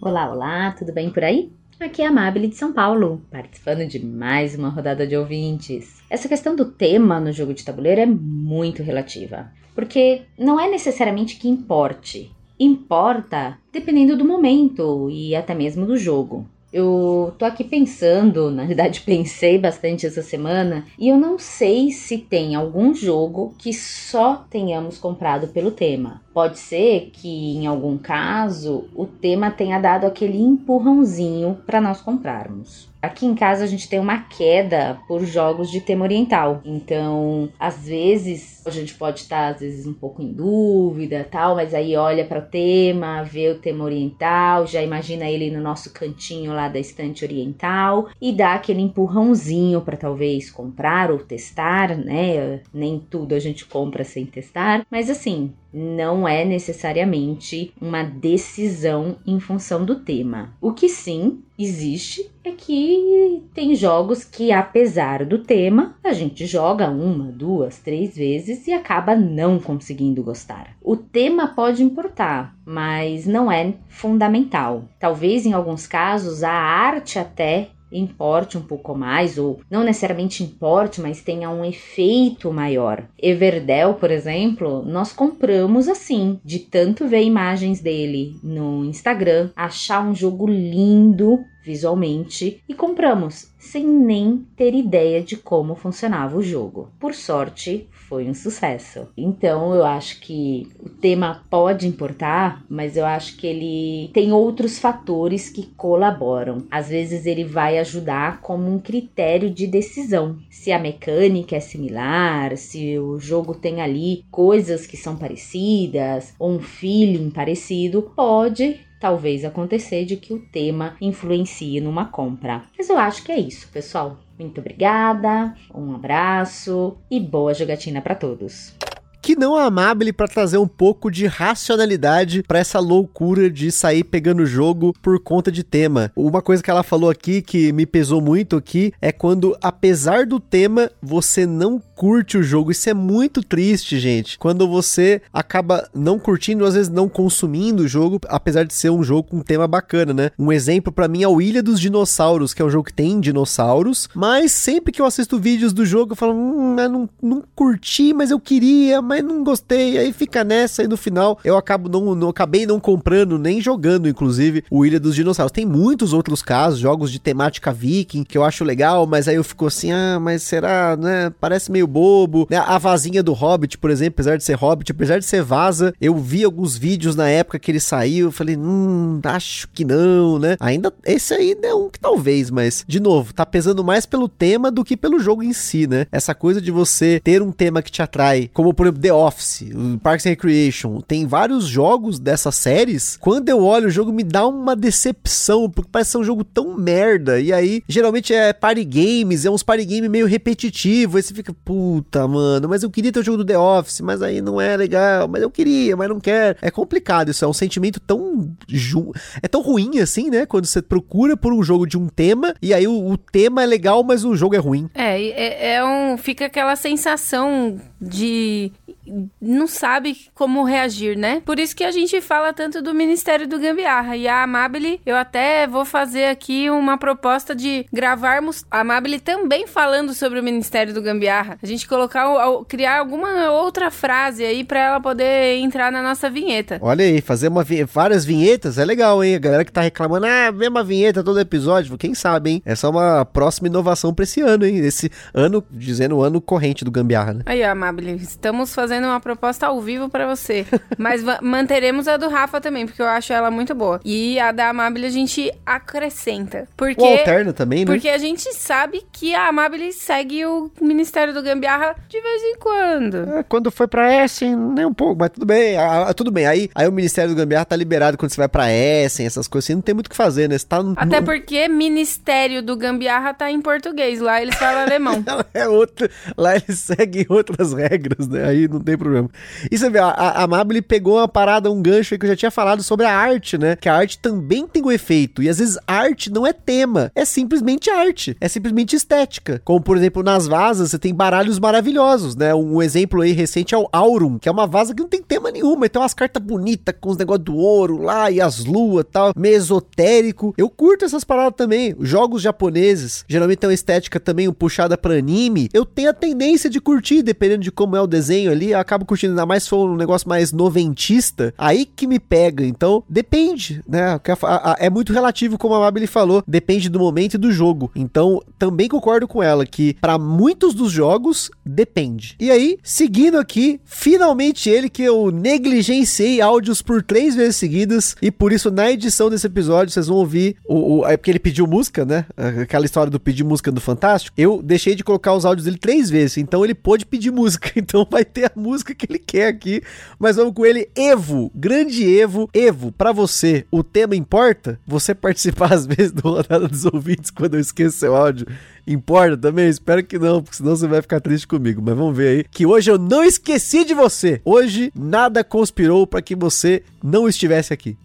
Olá, olá, tudo bem por aí? Aqui é a Amabile de São Paulo, participando de mais uma rodada de ouvintes. Essa questão do tema no jogo de tabuleiro é muito relativa, porque não é necessariamente que importe. Importa dependendo do momento e até mesmo do jogo. Eu tô aqui pensando, na verdade pensei bastante essa semana, e eu não sei se tem algum jogo que só tenhamos comprado pelo tema. Pode ser que em algum caso o tema tenha dado aquele empurrãozinho para nós comprarmos. Aqui em casa a gente tem uma queda por jogos de tema oriental. Então, às vezes, a gente pode estar às vezes um pouco em dúvida, tal, mas aí olha para o tema, vê o tema oriental, já imagina ele no nosso cantinho lá da estante oriental e dá aquele empurrãozinho para talvez comprar ou testar, né? Nem tudo a gente compra sem testar, mas assim, não é necessariamente uma decisão em função do tema. O que sim existe é que tem jogos que, apesar do tema, a gente joga uma, duas, três vezes e acaba não conseguindo gostar. O tema pode importar, mas não é fundamental. Talvez em alguns casos a arte até importe um pouco mais, ou não necessariamente importe, mas tenha um efeito maior. Everdell, por exemplo, nós compramos assim, de tanto ver imagens dele no Instagram, achar um jogo lindo visualmente e compramos sem nem ter ideia de como funcionava o jogo. Por sorte, foi um sucesso. Então eu acho que o tema pode importar, mas eu acho que ele tem outros fatores que colaboram. Às vezes ele vai ajudar como um critério de decisão. Se a mecânica é similar, se o jogo tem ali coisas que são parecidas, ou um feeling parecido, pode talvez acontecer de que o tema influencie numa compra. Mas eu acho que é isso, pessoal. Muito obrigada, um abraço e boa jogatina para todos que não amable para trazer um pouco de racionalidade para essa loucura de sair pegando o jogo por conta de tema. Uma coisa que ela falou aqui que me pesou muito aqui é quando, apesar do tema, você não curte o jogo. Isso é muito triste, gente. Quando você acaba não curtindo, às vezes não consumindo o jogo, apesar de ser um jogo com um tema bacana, né? Um exemplo para mim é o Ilha dos Dinossauros, que é um jogo que tem dinossauros, mas sempre que eu assisto vídeos do jogo, eu falo, hum, eu não, não curti, mas eu queria, mas não gostei. Aí fica nessa e no final eu acabo não, não acabei não comprando nem jogando, inclusive, o Ilha dos Dinossauros. Tem muitos outros casos, jogos de temática viking que eu acho legal, mas aí eu fico assim, ah, mas será, né? Parece meio bobo. Né? A vazinha do Hobbit, por exemplo, apesar de ser Hobbit, apesar de ser vaza, eu vi alguns vídeos na época que ele saiu, eu falei, hum, acho que não, né? Ainda esse aí é um que talvez, mas de novo, tá pesando mais pelo tema do que pelo jogo em si, né? Essa coisa de você ter um tema que te atrai, como por exemplo The Office, Parks and Recreation, tem vários jogos dessas séries. Quando eu olho o jogo me dá uma decepção, porque parece ser um jogo tão merda. E aí, geralmente é party games, é uns party game meio repetitivo, aí você fica, puta, mano, mas eu queria ter o jogo do The Office, mas aí não é legal, mas eu queria, mas não quero. É complicado isso, é um sentimento tão ju... é tão ruim assim, né? Quando você procura por um jogo de um tema e aí o, o tema é legal, mas o jogo é ruim. É, é, é um fica aquela sensação de não sabe como reagir, né? Por isso que a gente fala tanto do Ministério do Gambiarra. E a Amabile, eu até vou fazer aqui uma proposta de gravarmos a Amabile também falando sobre o Ministério do Gambiarra. A gente colocar, criar alguma outra frase aí para ela poder entrar na nossa vinheta. Olha aí, fazer uma, várias vinhetas é legal, hein? A galera que tá reclamando, ah, mesma vinheta todo episódio, quem sabe, hein? Essa é uma próxima inovação pra esse ano, hein? Esse ano, dizendo o ano corrente do Gambiarra, né? Aí, Amabile, estamos fazendo fazendo uma proposta ao vivo para você. Mas manteremos a do Rafa também, porque eu acho ela muito boa. E a da Amabile a gente acrescenta. Porque, o alterna também, né? Porque a gente sabe que a Amabile segue o Ministério do Gambiarra de vez em quando. É, quando foi pra Essen, nem um pouco, mas tudo bem. tudo bem. Aí, aí o Ministério do Gambiarra tá liberado quando você vai pra Essen, essas coisas assim, não tem muito o que fazer, né? Você tá no, Até porque Ministério do Gambiarra tá em português. Lá eles falam alemão. é outro. Lá eles seguem outras regras, né? Aí não tem problema. E você vê, a, a pegou uma parada, um gancho aí que eu já tinha falado sobre a arte, né? Que a arte também tem um efeito. E às vezes arte não é tema, é simplesmente arte, é simplesmente estética. Como por exemplo, nas vasas você tem baralhos maravilhosos, né? Um exemplo aí recente é o Aurum, que é uma vaza que não tem tema nenhum, mas tem umas cartas bonitas com os negócios do ouro lá e as luas tal, meio esotérico. Eu curto essas paradas também. Jogos japoneses geralmente tem uma estética também puxada para anime. Eu tenho a tendência de curtir, dependendo de como é o desenho ali, acabo curtindo ainda mais se for um negócio mais noventista, aí que me pega. Então, depende, né? É muito relativo, como a Mabili falou, depende do momento e do jogo. Então, também concordo com ela que para muitos dos jogos depende. E aí, seguindo aqui, finalmente ele que eu negligenciei áudios por três vezes seguidas e por isso na edição desse episódio vocês vão ouvir o, o é porque ele pediu música, né? Aquela história do pedir música do Fantástico. Eu deixei de colocar os áudios dele três vezes, então ele pôde pedir música. Então vai ter a música que ele quer aqui. Mas vamos com ele, Evo, grande Evo. Evo, para você, o tema importa? Você participar às vezes do Rodada dos Ouvintes quando eu esqueço seu áudio? Importa também? Espero que não, porque senão você vai ficar triste comigo. Mas vamos ver aí que hoje eu não esqueci de você. Hoje nada conspirou para que você não estivesse aqui.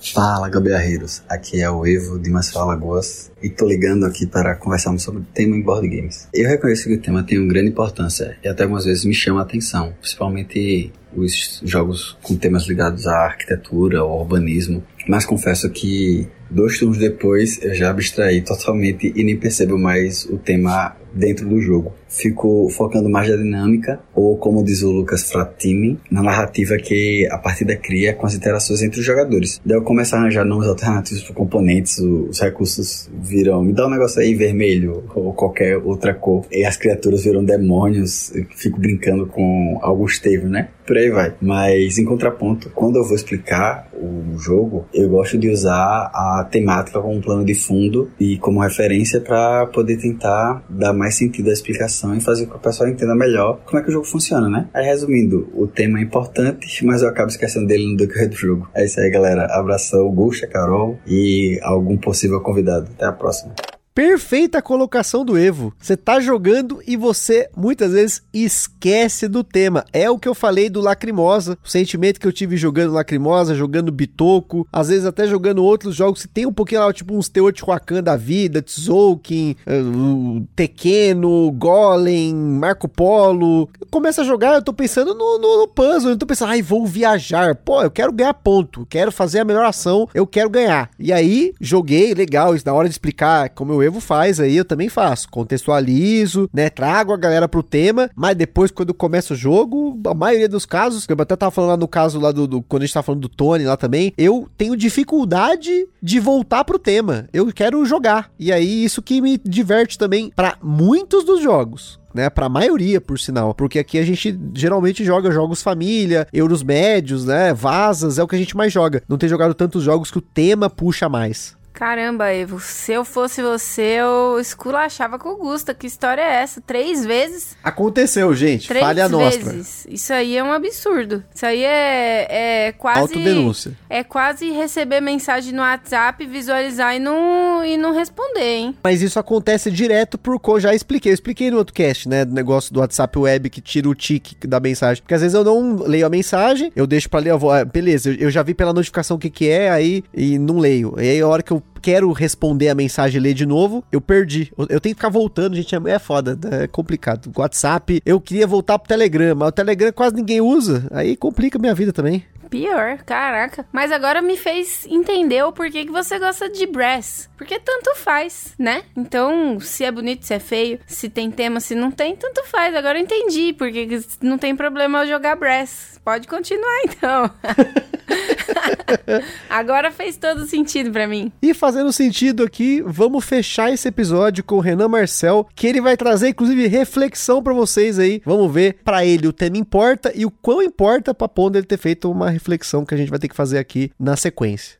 Fala, gambiarreiros. Aqui é o Evo de Maceió Alagoas e tô ligando aqui para conversarmos sobre o tema em board games. Eu reconheço que o tema tem uma grande importância e até algumas vezes me chama a atenção, principalmente os jogos com temas ligados à arquitetura ou urbanismo. Mas confesso que dois turnos depois eu já abstraí totalmente e nem percebo mais o tema dentro do jogo fico focando mais na dinâmica, ou como diz o Lucas Fratini, na narrativa que a partida cria com as interações entre os jogadores. Daí eu começo a arranjar nomes alternativos para componentes, os recursos viram, me dá um negócio aí vermelho, ou qualquer outra cor, e as criaturas viram demônios, eu fico brincando com Augustevo, né? Por aí vai. Mas em contraponto, quando eu vou explicar o jogo, eu gosto de usar a temática como plano de fundo e como referência para poder tentar dar mais sentido à explicação e fazer com que o pessoal entenda melhor como é que o jogo funciona, né? Aí, resumindo, o tema é importante, mas eu acabo esquecendo dele no decorrer do jogo. É isso aí, galera. Abração, Augusta, Carol e algum possível convidado. Até a próxima perfeita colocação do Evo. Você tá jogando e você muitas vezes esquece do tema. É o que eu falei do Lacrimosa, o sentimento que eu tive jogando Lacrimosa, jogando Bitoco, às vezes até jogando outros jogos que tem um pouquinho lá, tipo uns Teotihuacan da vida, Tzolk'in, uh, Tequeno, Golem, Marco Polo. Começa a jogar, eu tô pensando no, no, no puzzle, eu tô pensando, ai, vou viajar. Pô, eu quero ganhar ponto, quero fazer a melhor ação, eu quero ganhar. E aí, joguei, legal, isso na hora de explicar como eu Evo faz aí, eu também faço. Contextualizo, né? Trago a galera pro tema, mas depois, quando começa o jogo, a maioria dos casos, eu até tava falando lá no caso lá do, do quando a gente tava falando do Tony lá também, eu tenho dificuldade de voltar pro tema. Eu quero jogar. E aí, isso que me diverte também para muitos dos jogos né? Pra maioria, por sinal. Porque aqui a gente geralmente joga jogos família, euros médios, né? Vazas, é o que a gente mais joga. Não tem jogado tantos jogos que o tema puxa mais. Caramba, Evo, se eu fosse você, eu esculachava com o Gusta. Que história é essa? Três vezes? Aconteceu, gente. Três Falha vezes. nossa. Isso aí é um absurdo. Isso aí é, é quase. Autodenúncia. É quase receber mensagem no WhatsApp, visualizar e não, e não responder, hein? Mas isso acontece direto por. Eu já expliquei. Eu expliquei no outro cast, né? Do negócio do WhatsApp web que tira o tique da mensagem. Porque às vezes eu não leio a mensagem, eu deixo pra ler, eu vou, ah, beleza, eu já vi pela notificação o que, que é, aí e não leio. E aí a hora que eu quero responder a mensagem e ler de novo, eu perdi. Eu tenho que ficar voltando, gente. É, é foda, é complicado. WhatsApp, eu queria voltar pro Telegram, mas o Telegram quase ninguém usa. Aí complica a minha vida também. Pior, caraca. Mas agora me fez entender o porquê que você gosta de brass. Porque tanto faz, né? Então, se é bonito, se é feio, se tem tema, se não tem, tanto faz. Agora eu entendi porque não tem problema eu jogar brass. Pode continuar então. Agora fez todo sentido para mim. E fazendo sentido aqui, vamos fechar esse episódio com o Renan Marcel, que ele vai trazer inclusive reflexão para vocês aí. Vamos ver para ele o tema importa e o quão importa para ponto ele ter feito uma reflexão que a gente vai ter que fazer aqui na sequência.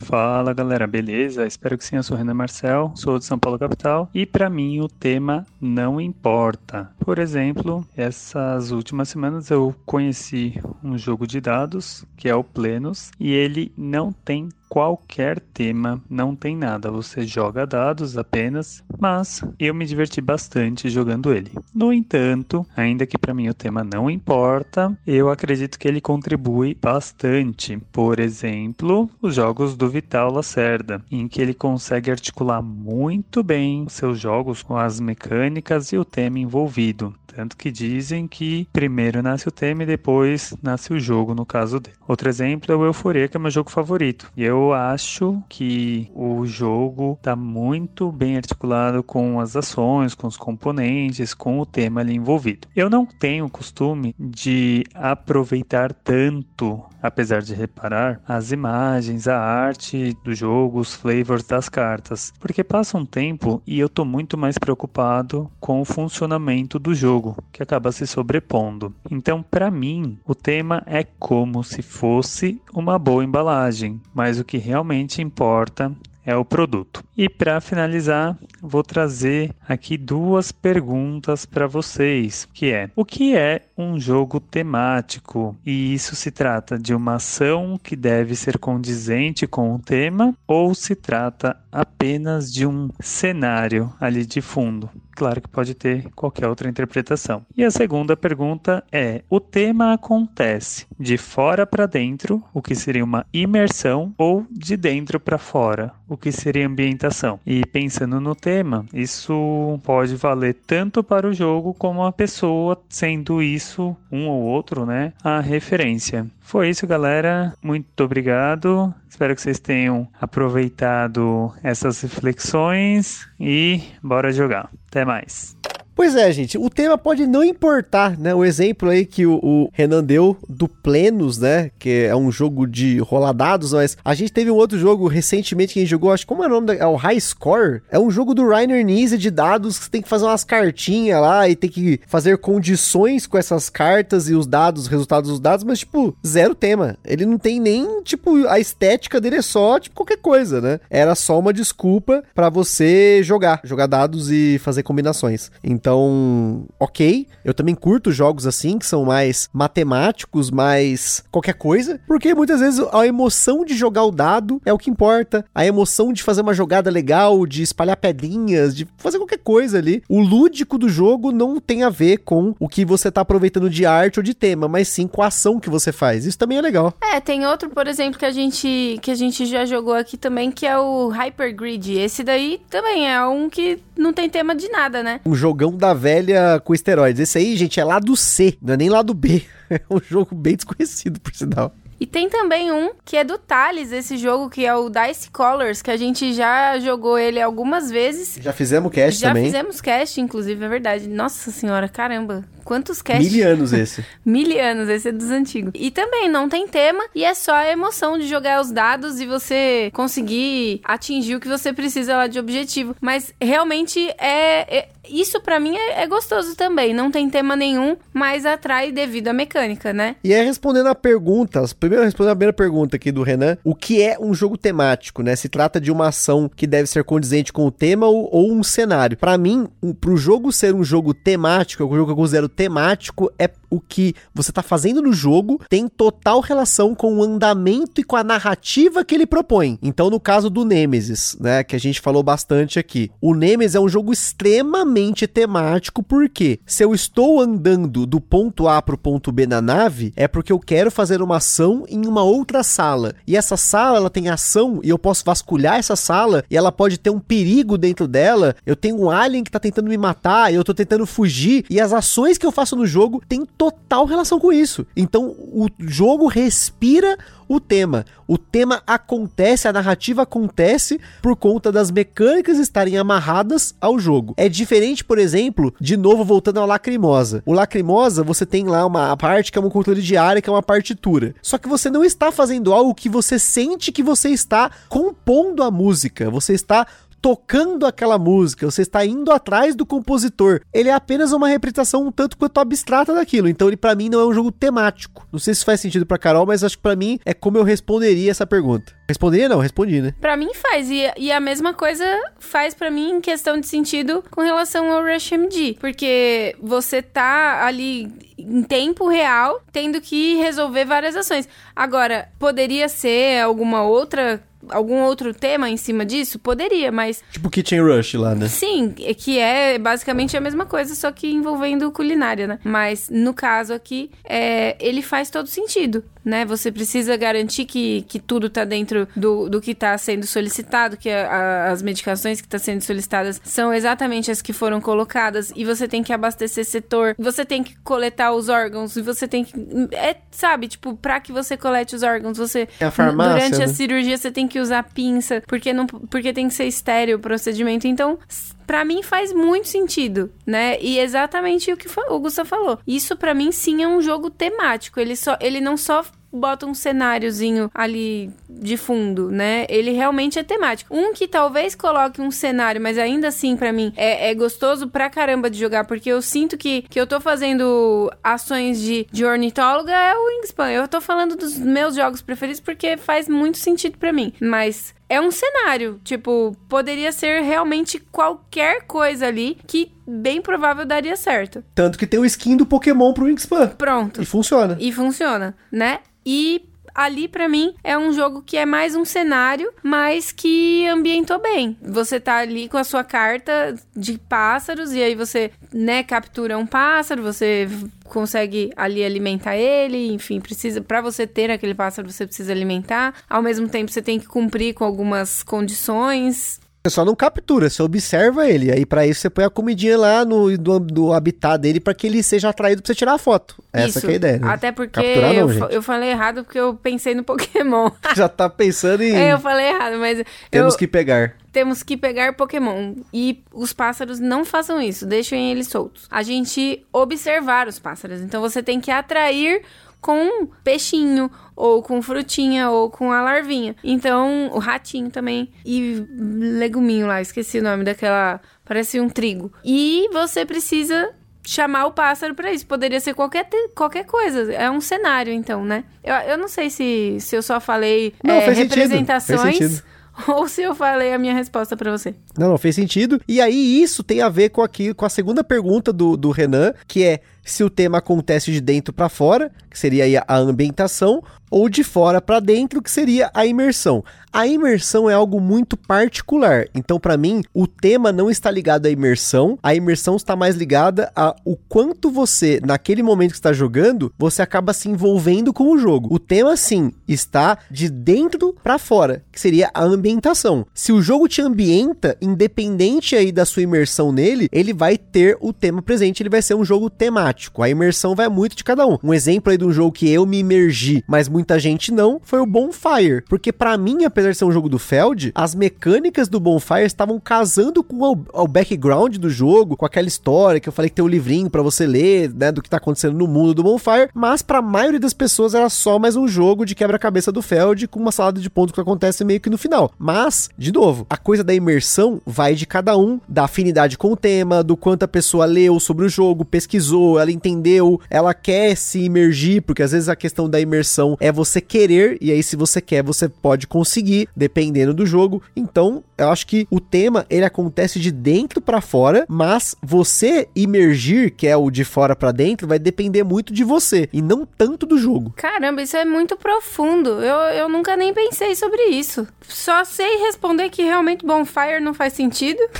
Fala galera, beleza? Espero que sim. Eu sou Renan Marcel, sou de São Paulo capital e para mim o tema não importa. Por exemplo, essas últimas semanas eu conheci um jogo de dados que é o Plenos e ele não tem qualquer tema, não tem nada. Você joga dados apenas, mas eu me diverti bastante jogando ele. No entanto, ainda que para mim o tema não importa, eu acredito que ele contribui bastante. Por exemplo, os jogos do Vital Lacerda, em que ele consegue articular muito bem seus jogos com as mecânicas e o tema envolvido. Tanto que dizem que primeiro nasce o tema e depois nasce o jogo, no caso dele. Outro exemplo é o Euforia, que é meu jogo favorito. E eu acho que o jogo está muito bem articulado com as ações, com os componentes, com o tema ali envolvido. Eu não tenho o costume de aproveitar tanto, apesar de reparar, as imagens, a arte do jogo, os flavors das cartas. Porque passa um tempo e eu tô muito mais preocupado com o funcionamento do jogo jogo que acaba se sobrepondo. Então, para mim, o tema é como se fosse uma boa embalagem, mas o que realmente importa é o produto. E para finalizar, vou trazer aqui duas perguntas para vocês, que é: o que é um jogo temático? E isso se trata de uma ação que deve ser condizente com o tema ou se trata apenas de um cenário ali de fundo? Claro que pode ter qualquer outra interpretação. E a segunda pergunta é: o tema acontece de fora para dentro, o que seria uma imersão, ou de dentro para fora, o que seria ambientação? E pensando no tema, isso pode valer tanto para o jogo como a pessoa, sendo isso um ou outro, né, a referência. Foi isso, galera. Muito obrigado. Espero que vocês tenham aproveitado essas reflexões e bora jogar. Até mais. Pois é, gente, o tema pode não importar, né? O exemplo aí que o, o, Renan deu do Plenos, né? Que é um jogo de rolar dados, mas a gente teve um outro jogo recentemente que a gente jogou, acho que como é o nome? Da, é o High Score. É um jogo do Rainer Nise de dados que você tem que fazer umas cartinhas lá e tem que fazer condições com essas cartas e os dados, os resultados dos dados, mas tipo, zero tema. Ele não tem nem, tipo, a estética dele é só, tipo, qualquer coisa, né? Era só uma desculpa para você jogar, jogar dados e fazer combinações. Então, então, ok. Eu também curto jogos assim, que são mais matemáticos, mais qualquer coisa. Porque muitas vezes a emoção de jogar o dado é o que importa. A emoção de fazer uma jogada legal, de espalhar pedrinhas, de fazer qualquer coisa ali. O lúdico do jogo não tem a ver com o que você tá aproveitando de arte ou de tema, mas sim com a ação que você faz. Isso também é legal. É, tem outro, por exemplo, que a gente, que a gente já jogou aqui também, que é o Hyper Grid. Esse daí também é um que não tem tema de nada, né? Um jogão da velha com esteroides. Esse aí, gente, é lado C, não é nem lado B. É um jogo bem desconhecido, por sinal. E tem também um que é do Thales, esse jogo que é o Dice Colors, que a gente já jogou ele algumas vezes. Já fizemos cast já também. Já fizemos cast, inclusive, é verdade. Nossa senhora, caramba. Quantos casts? Mil anos esse. Mil anos, esse é dos antigos. E também não tem tema e é só a emoção de jogar os dados e você conseguir atingir o que você precisa lá de objetivo. Mas realmente é, é isso para mim é, é, gostoso também. Não tem tema nenhum, mas atrai devido à mecânica, né? E é respondendo a perguntas. Primeiro respondendo a primeira pergunta aqui do Renan, o que é um jogo temático, né? Se trata de uma ação que deve ser condizente com o tema ou, ou um cenário. Para mim, um, pro jogo ser um jogo temático, o jogo que eu considero temático é o que você está fazendo no jogo tem total relação com o andamento e com a narrativa que ele propõe. Então, no caso do Nemesis, né, que a gente falou bastante aqui, o Nemesis é um jogo extremamente temático porque se eu estou andando do ponto A para o ponto B na nave, é porque eu quero fazer uma ação em uma outra sala. E essa sala ela tem ação e eu posso vasculhar essa sala e ela pode ter um perigo dentro dela. Eu tenho um alien que está tentando me matar, e eu estou tentando fugir e as ações que eu faço no jogo têm total relação com isso. Então o jogo respira o tema. O tema acontece, a narrativa acontece por conta das mecânicas estarem amarradas ao jogo. É diferente, por exemplo, de novo voltando ao Lacrimosa. O Lacrimosa, você tem lá uma parte que é um controle de área, que é uma partitura. Só que você não está fazendo algo que você sente que você está compondo a música. Você está tocando aquela música, você está indo atrás do compositor. Ele é apenas uma representação um tanto quanto abstrata daquilo. Então ele para mim não é um jogo temático. Não sei se faz sentido para Carol, mas acho que para mim é como eu responderia essa pergunta. Responderia não, respondi, né? Pra mim faz. E, e a mesma coisa faz para mim em questão de sentido com relação ao Rush MD. Porque você tá ali em tempo real, tendo que resolver várias ações. Agora, poderia ser alguma outra algum outro tema em cima disso? Poderia, mas Tipo Kitchen Rush lá, né? Sim, é que é basicamente a mesma coisa, só que envolvendo culinária, né? Mas no caso aqui, é, ele faz todo sentido, né? Você precisa garantir que, que tudo tá dentro do, do que está sendo solicitado, que a, a, as medicações que estão tá sendo solicitadas são exatamente as que foram colocadas, e você tem que abastecer setor, você tem que coletar os órgãos, e você tem que. É, sabe, tipo, pra que você colete os órgãos, você. É a farmácia, durante né? a cirurgia você tem que usar pinça, porque, não, porque tem que ser estéreo o procedimento. Então, Pra mim faz muito sentido, né? E exatamente o que o Gustavo falou. Isso pra mim sim é um jogo temático. Ele só ele não só bota um cenáriozinho ali de fundo, né? Ele realmente é temático. Um que talvez coloque um cenário, mas ainda assim, para mim, é, é, gostoso pra caramba de jogar, porque eu sinto que, que eu tô fazendo ações de, de ornitóloga é o Wingspan. Eu tô falando dos meus jogos preferidos porque faz muito sentido para mim. Mas é um cenário. Tipo, poderia ser realmente qualquer coisa ali que bem provável daria certo. Tanto que tem o skin do Pokémon pro Wingspan. Pronto. E funciona. E funciona, né? E ali para mim é um jogo que é mais um cenário, mas que ambientou bem. Você tá ali com a sua carta de pássaros e aí você, né, captura um pássaro, você consegue ali alimentar ele, enfim, precisa para você ter aquele pássaro você precisa alimentar. Ao mesmo tempo você tem que cumprir com algumas condições você só não captura, você observa ele. Aí para isso você põe a comidinha lá no do, do habitat dele para que ele seja atraído pra você tirar a foto. Essa isso. é a ideia. Né? Até porque Capturar eu, eu falei errado porque eu pensei no Pokémon. Já tá pensando em. É, eu falei errado, mas. Temos eu... que pegar. Temos que pegar Pokémon. E os pássaros não façam isso, deixem eles soltos. A gente observar os pássaros. Então você tem que atrair com peixinho, ou com frutinha, ou com a larvinha. Então, o ratinho também. E leguminho lá, esqueci o nome daquela. Parece um trigo. E você precisa chamar o pássaro para isso. Poderia ser qualquer, qualquer coisa. É um cenário, então, né? Eu, eu não sei se, se eu só falei não, é, representações. Ou se eu falei a minha resposta para você. Não, não, fez sentido. E aí, isso tem a ver com, aqui, com a segunda pergunta do, do Renan, que é se o tema acontece de dentro para fora, que seria a ambientação, ou de fora para dentro, que seria a imersão. A imersão é algo muito particular. Então, para mim, o tema não está ligado à imersão. A imersão está mais ligada a o quanto você, naquele momento que está jogando, você acaba se envolvendo com o jogo. O tema, sim, está de dentro para fora, que seria a ambientação. Se o jogo te ambienta, independente aí da sua imersão nele, ele vai ter o tema presente, ele vai ser um jogo temático. A imersão vai muito de cada um. Um exemplo aí de um jogo que eu me imergi, mas muita gente não, foi o Bonfire. Porque para mim, apesar de ser um jogo do Feld, as mecânicas do Bonfire estavam casando com o, background do jogo, com aquela história que eu falei que tem um livrinho para você ler, né, do que tá acontecendo no mundo do Bonfire, mas para a maioria das pessoas era só mais um jogo de quebra-cabeça do Feld com uma salada de pontos que acontece meio que no final. Mas, de novo, a coisa da imersão vai de cada um, da afinidade com o tema, do quanto a pessoa leu sobre o jogo, pesquisou, ela entendeu, ela quer se imergir, porque às vezes a questão da imersão é você querer, e aí se você quer, você pode conseguir, dependendo do jogo. Então, eu acho que o tema ele acontece de dentro para fora, mas você imergir, que é o de fora para dentro, vai depender muito de você e não tanto do jogo. Caramba, isso é muito profundo. Eu, eu nunca nem pensei sobre isso. Só sei responder que realmente Bonfire não faz sentido.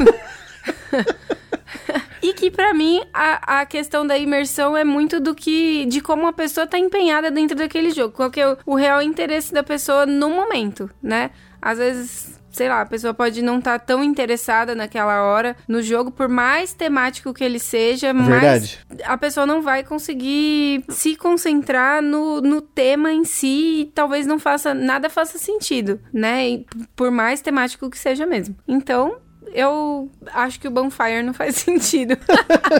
e que para mim a, a questão da imersão é muito do que de como a pessoa tá empenhada dentro daquele jogo, qual que é o, o real interesse da pessoa no momento, né? Às vezes sei lá, a pessoa pode não estar tá tão interessada naquela hora no jogo, por mais temático que ele seja, Verdade. mas a pessoa não vai conseguir se concentrar no, no tema em si e talvez não faça, nada faça sentido, né? E por mais temático que seja mesmo. Então, eu acho que o Bonfire não faz sentido.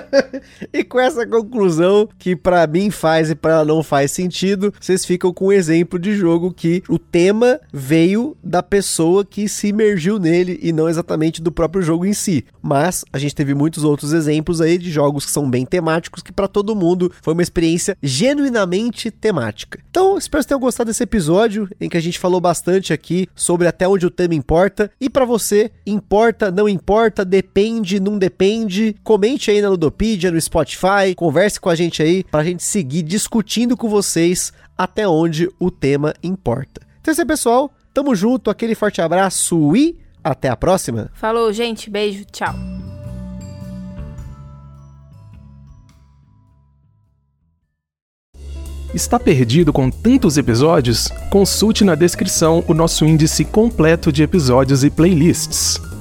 e com essa conclusão, que para mim faz e para não faz sentido, vocês ficam com um exemplo de jogo que o tema veio da pessoa que se imergiu nele e não exatamente do próprio jogo em si. Mas a gente teve muitos outros exemplos aí de jogos que são bem temáticos, que para todo mundo foi uma experiência genuinamente temática. Então, espero que tenham gostado desse episódio em que a gente falou bastante aqui sobre até onde o tema importa. E para você, importa, não não importa, depende, não depende. Comente aí na Ludopedia, no Spotify, converse com a gente aí para a gente seguir discutindo com vocês até onde o tema importa. Então é isso aí, pessoal. Tamo junto, aquele forte abraço e até a próxima. Falou, gente. Beijo, tchau. Está perdido com tantos episódios? Consulte na descrição o nosso índice completo de episódios e playlists.